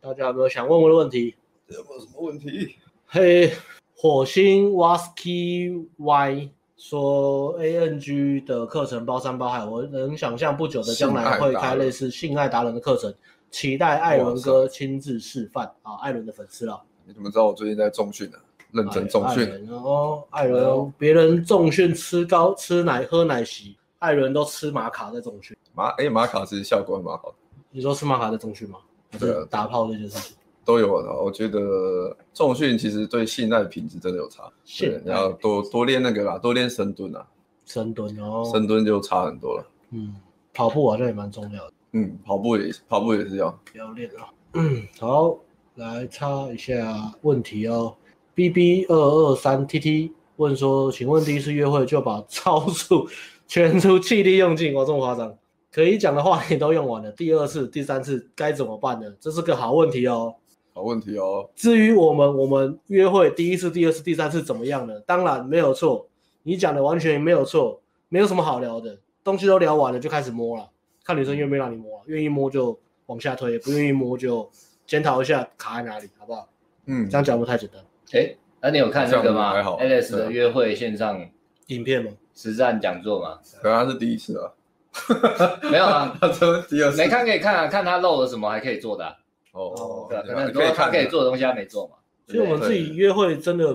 大家有没有想问问的问题？有没有什么问题？嘿，火星 Wasky Y。说 A N G 的课程包山包海，我能想象不久的将来会开类似性爱达人的课程，期待艾伦哥亲自示范啊！艾伦的粉丝了，你怎么知道我最近在重训呢？认真重训。然后艾伦，别人重训 吃高吃奶喝奶昔，艾伦都吃玛卡在重训。玛哎玛卡其实效果还蛮好的。你说吃玛卡在重训吗？对，打炮这件事情。都有的，我觉得重训其实对性爱品质真的有差。是，你要多多练那个啦，多练深蹲啊。深蹲哦。深蹲就差很多了。嗯，跑步好像也蛮重要的。嗯，跑步也跑步也是要要练啊。嗯，好，来插一下问题哦。B B 二二三 T T 问说，请问第一次约会就把 招数全出气力用尽，我这么夸张？可以讲的话你都用完了，第二次、第三次该怎么办呢？这是个好问题哦。好问题哦。至于我们，我们约会第一次、第二次、第三次怎么样呢？当然没有错，你讲的完全没有错，没有什么好聊的，东西都聊完了就开始摸了，看女生愿不愿意让你摸，愿意摸就往下推，不愿意摸就检讨一下卡在哪里，好不好？嗯，这样讲不太简单。哎，那你有看那个吗？Alex 的约会线上影片吗？实战讲座嘛，可能他是第一次啊。没有啊，他说第二次。没看可以看啊，看他漏了什么还可以做的。哦，对，可能很多他可以做的东西他没做嘛。所以我们自己约会真的，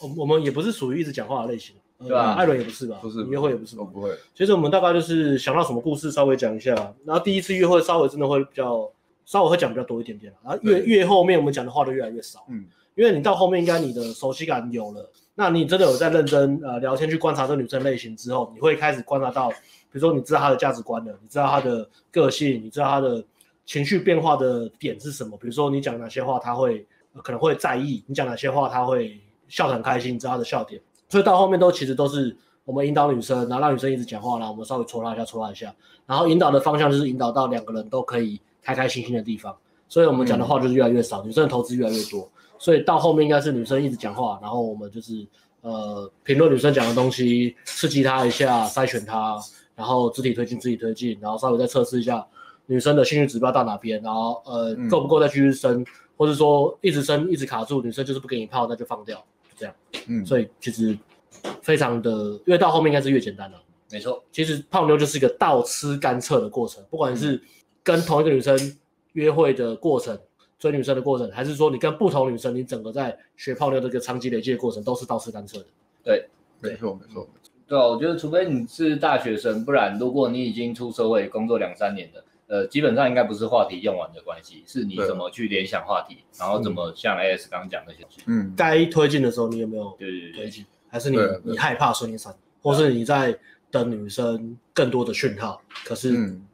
我我们也不是属于一直讲话的类型，对吧？艾伦也不是吧？不是，约会也不是，我不会。其实我们大概就是想到什么故事稍微讲一下，然后第一次约会稍微真的会比较稍微会讲比较多一点点，然后越越后面我们讲的话都越来越少，嗯，因为你到后面应该你的熟悉感有了，那你真的有在认真呃聊天去观察这女生类型之后，你会开始观察到，比如说你知道她的价值观了，你知道她的个性，你知道她的情绪变化的点是什么，比如说你讲哪些话她会。可能会在意你讲哪些话，她会笑得很开心，你知道她的笑点。所以到后面都其实都是我们引导女生，然后让女生一直讲话，然后我们稍微戳她一下，戳她一下，然后引导的方向就是引导到两个人都可以开开心心的地方。所以我们讲的话就是越来越少，女生的投资越来越多。所以到后面应该是女生一直讲话，然后我们就是呃评论女生讲的东西，刺激她一下，筛选她，然后肢体推进，肢体推进，然后稍微再测试一下女生的兴趣指标到哪边，然后呃够不够再继续升。或者说一直生一直卡住，女生就是不给你泡，那就放掉，就这样。嗯，所以其实非常的，越到后面应该是越简单了。没错，其实泡妞就是一个倒吃甘蔗的过程，不管是跟同一个女生约会的过程、追女生的过程，还是说你跟不同女生，你整个在学泡妞的一个长期累积的过程，都是倒吃甘蔗的。对，没错，没错。对啊，我觉得除非你是大学生，不然如果你已经出社会工作两三年了。呃，基本上应该不是话题用完的关系，是你怎么去联想话题，然后怎么像 AS 刚刚讲那些，嗯，该推进的时候你有没有对对推进，还是你你害怕说你闪，或是你在等女生更多的讯号，可是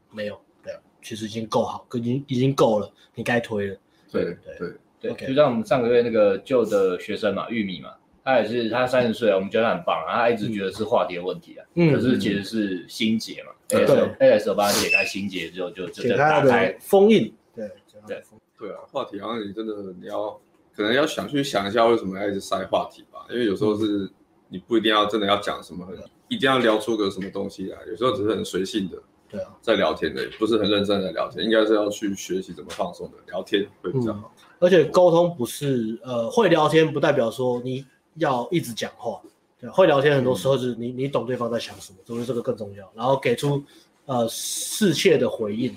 没有，对，其实已经够好，已经已经够了，你该推了，对对对。对，就像我们上个月那个旧的学生嘛，玉米嘛。他也是，他三十岁，我们觉得他很棒，他一直觉得是话题的问题啊，嗯，可是其实是心结嘛，对，AS 帮他解开心结之后，就就打开封印，对对。对啊，话题好像你真的你要可能要想去想一下为什么要一直塞话题吧，因为有时候是你不一定要真的要讲什么，很一定要聊出个什么东西来，有时候只是很随性的，对啊，在聊天的，不是很认真的聊天，应该是要去学习怎么放松的聊天会比较好，而且沟通不是呃会聊天不代表说你。要一直讲话，对，会聊天很多时候是你你懂对方在想什么，所以这个更重要。然后给出呃适切的回应，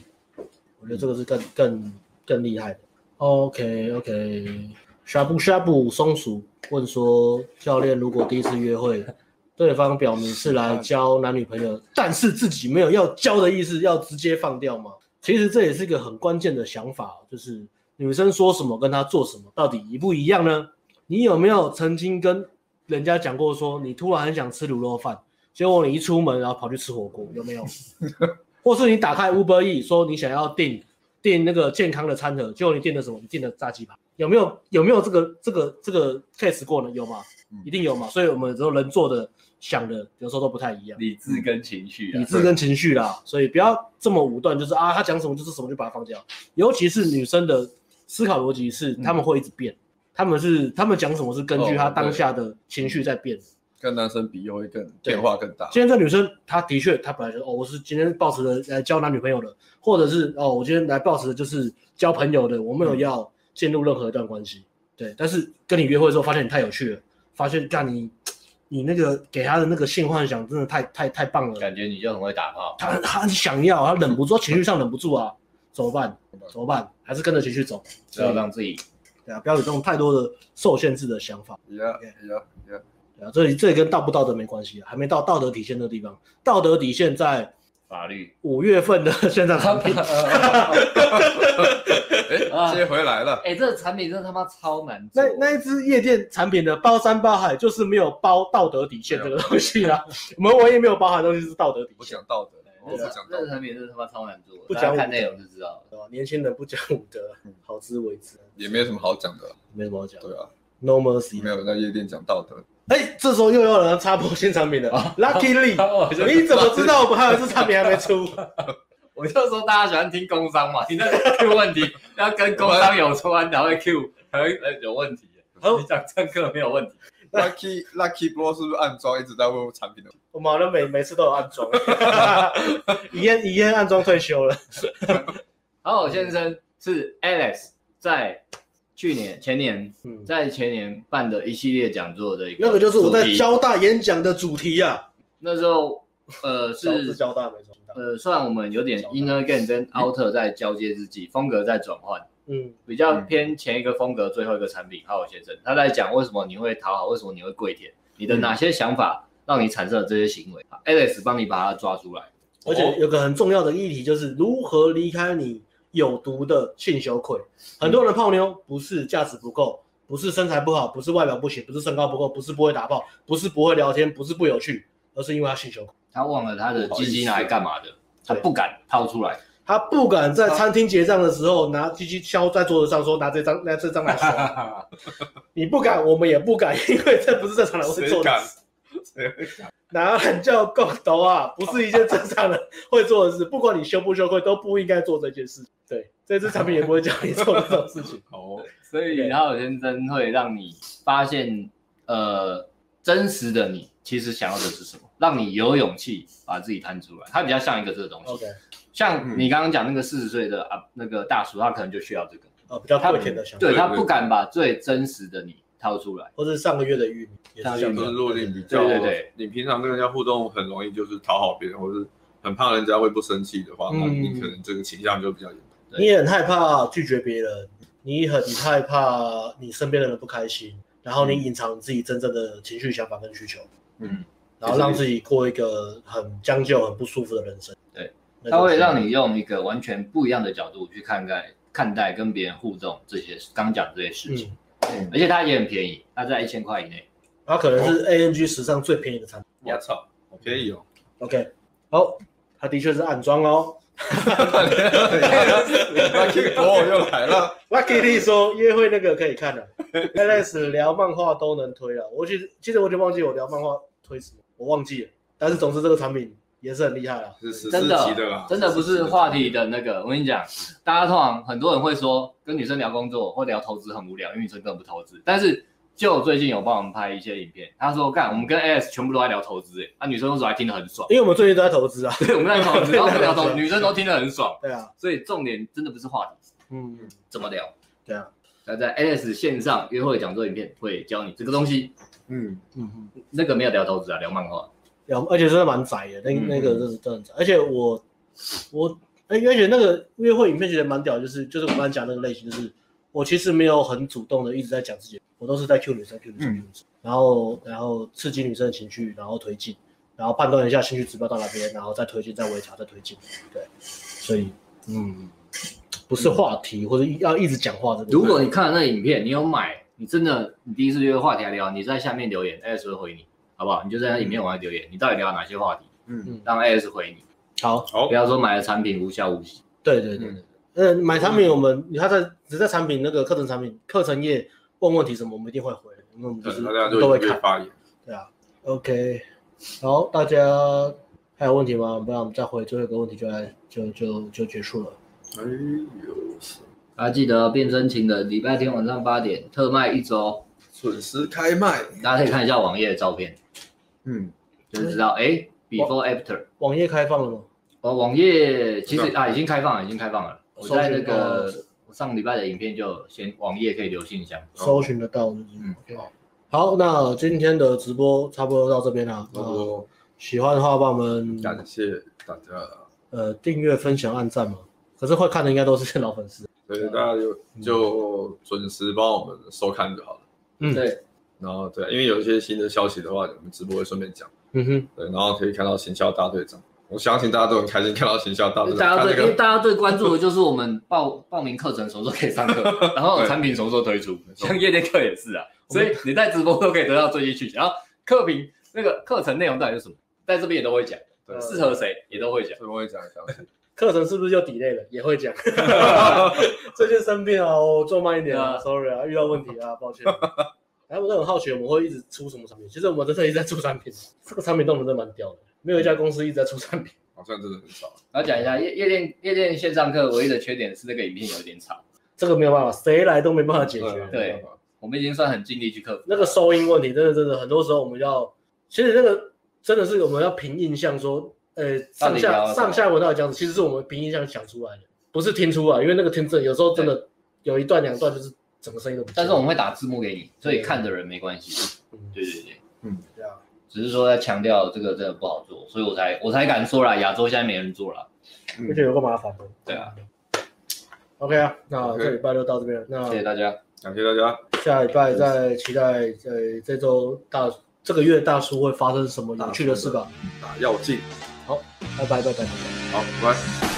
我觉得这个是更更更厉害的。OK OK，下布下布松鼠问说，教练如果第一次约会，对方表明是来交男女朋友，但是自己没有要交的意思，要直接放掉吗？其实这也是一个很关键的想法，就是女生说什么跟她做什么到底一不一样呢？你有没有曾经跟人家讲过说，你突然很想吃卤肉饭，结果你一出门然后跑去吃火锅，有没有？或是你打开 Uber Eats 说你想要订订那个健康的餐盒，结果你订的什么？你订的炸鸡排，有没有？有没有这个这个这个 case 过呢？有吗？一定有嘛。所以我们有时候人做的想的有时候都不太一样，理智跟情绪，理智跟情绪啦。所以不要这么武断，就是啊，他讲什么就是什么，就把它放掉。尤其是女生的思考逻辑是，他们会一直变。他们是他们讲什么是根据他当下的情绪在变，跟男生比又会更变化更大。今天这女生，她的确，她本来就哦，我是今天抱持的来交男女朋友的，或者是哦，我今天来抱持的就是交朋友的，我没有要进入任何一段关系。对，但是跟你约会之后，发现你太有趣了，发现干你你那个给他的那个性幻想真的太太太棒了，感觉你就很会打炮，他他很想要，他忍不住，情绪上忍不住啊，怎么办？怎么办？还是跟着情绪走，不要让自己。对啊，不要有这种太多的受限制的想法。Yeah, yeah, yeah. 对啊，这里这里跟道不道德没关系啊，还没到道德底线的地方。道德底线在法律。五月份的宣传产品。哎，接回来了。哎，这个产品真的他妈超难做。那那一支夜店产品的包山包海，就是没有包道德底线这个东西啦。我们唯一没有包含的东西是道德底线。不讲道德。我不讲这个产品真的他妈超难做，不讲看内容就知道了，年轻人不讲武德，好自为之，也没有什么好讲的，没什么好讲。对啊，No mercy，没有人在夜店讲道德。哎，这时候又有人插播新产品了 Lucky Lee，你怎么知道我们还有这产品还没出？我就说大家喜欢听工商嘛，你那个 Q 问题 要跟工商有关才会 Q，才会有问题。你讲这个没有问题。Lucky Lucky Bro 是不是暗装一直在问产品的？我们好像每每次都有暗装，一燕一燕暗装退休了。好，先生是 Alex 在去年前年，在前年办的一系列讲座的一个，那个就是我在交大演讲的主题啊。那时候呃是交大没错。呃，虽然我们有点 inner game 跟 outer 在交接之际，风格在转换，嗯，比较偏前一个风格，最后一个产品，浩尔先生他在讲为什么你会讨好，为什么你会跪舔，你的哪些想法让你产生了这些行为？Alex 帮你把它抓出来，而且有个很重要的议题就是如何离开你有毒的性羞愧。很多人泡妞不是价值不够，不是身材不好，不是外表不行，不是身高不够，不是不会打炮，不是不会聊天，不是不有趣，而是因为他性羞愧。他忘了他的鸡鸡拿来干嘛的，他不敢掏出来，他不敢在餐厅结账的时候拿鸡鸡敲在桌子上说拿这张拿这张来刷，你不敢，我们也不敢，因为这不是正常人会做的事。谁会敢？拿懒觉狗头啊，不是一件正常人会做的事，不管你羞不羞愧，都不应该做这件事。对，这支产品也不会教你做这种事情。哦，所以然后先生会让你发现，呃，真实的你其实想要的是什么。让你有勇气把自己摊出来，它比较像一个这个东西。Okay. 像你刚刚讲那个四十岁的啊那个大叔，他可能就需要这个。哦，比较跪舔的想法。对，他不敢把最真实的你掏出来。或者上个月的玉米，上个月如果你比较，对对对，你平常跟人家互动很容易就是讨好别人，或者是很怕人家会不生气的话，嗯、那你可能这个倾向就比较严重。你也很害怕拒绝别人，你很害怕你身边的人不开心，然后你隐藏自己真正的情绪、想法跟需求。嗯。然后让自己过一个很将就、很不舒服的人生。对，它会让你用一个完全不一样的角度去看待看待跟别人互动这些刚讲这些事情。嗯，而且它也很便宜，它在一千块以内。它可能是 ANG 史上最便宜的产品。我操，好便宜哦。OK，好，它的确是暗装哦。Lucky 哦，又来了。Lucky D 说约会那个可以看了，Alex 聊漫画都能推了。我其实其实我就忘记我聊漫画推什么。我忘记了，但是总之这个产品也是很厉害啊，真的，真的不是话题的那个。我跟你讲，大家通常很多人会说跟女生聊工作或聊投资很无聊，因为女生根本不投资。但是就最近有帮我们拍一些影片，他说干，我们跟 AS 全部都在聊投资，哎，那女生都说还听得很爽，因为我们最近都在投资啊，对，我们在投资，然后聊投，女生都听得很爽，对啊，所以重点真的不是话题，嗯，怎么聊？对啊，那在 AS 线上约会讲座影片会教你这个东西。嗯。嗯嗯，那个没有聊投资啊，聊漫画，聊，而且真的蛮窄的，那那个真是真的窄，而且我我哎，而且那个约会影片觉得蛮屌，就是就是我刚才讲那个类型，就是我其实没有很主动的一直在讲自己，我都是在 Q 女生 Q 女生 Q 女生，然后然后刺激女生的情绪，然后推进，然后判断一下兴趣指标到哪边，然后再推进，再微调，再推进，对，所以嗯，不是话题或者要一直讲话这个。如果你看了那影片，你有买。你真的，你第一次约话题来聊，你在下面留言，AS 会回你，好不好？你就在那影片往下留言，你到底聊哪些话题？嗯嗯，让 AS 回你。好，好，不要说买了产品无效无息。对对对对，嗯，买产品我们，他在只在产品那个课程产品课程页问问题什么，我们一定会回，因为我们就是都会看发言。对啊，OK，好，大家还有问题吗？不然我们再回最后一个问题就来就就就结束了。哎呦。大家记得变身情的礼拜天晚上八点特卖一周，准时开卖。大家可以看一下网页的照片，嗯，就知道哎，before after 网页开放了吗？哦，网页其实啊已经开放了，已经开放了。我在那个我上礼拜的影片就先网页可以留信箱，搜寻得到。嗯，好，那今天的直播差不多到这边了。哦，喜欢的话帮我们感谢大家。呃，订阅、分享、按赞嘛。可是会看的应该都是些老粉丝。对，大家就就准时帮我们收看就好了。嗯，对。然后对，因为有一些新的消息的话，我们直播会顺便讲。嗯哼。对，然后可以看到行销大队长，我相信大家都很开心看到行销大队长。大家最因为大家最关注的就是我们报报名课程什么时候可以上课，然后产品什么时候推出，像夜店课也是啊。所以你在直播都可以得到最新讯息。然后课评那个课程内容到底是什么，在这边也都会讲，适合谁也都会讲，都会讲。课程是不是就 delay 了？也会讲。最近生病啊，我做慢一点啊，sorry 啊，遇到问题啊，抱歉。哎，我都很好奇，我们会一直出什么产品？其实我们真的一直在出产品，这个产品动能真的蛮屌的，没有一家公司一直在出产品，好像真的很少。然后讲一下夜夜店夜店线上课唯一的缺点是那个影片有点吵，这个没有办法，谁来都没办法解决。对，我们已经算很尽力去克服那个收音问题，真的真的很多时候我们要，其实那个真的是我们要凭印象说。呃，上下上下文到底这样子，其实是我们凭印象想出来的，不是听出来，因为那个听证有时候真的有一段两段就是整个声音都不。但是我们会打字幕给你，所以看的人没关系。嗯，对对对，嗯，对啊。只是说在强调这个真的不好做，所以我才我才敢说啦，亚洲现在没人做了，而且有个麻烦的。对啊，OK 啊，那这礼拜就到这边了。那谢谢大家，感谢大家。下礼拜再期待在这周大这个月大叔会发生什么有趣的事吧。打药剂。好，拜拜拜拜。好，拜拜。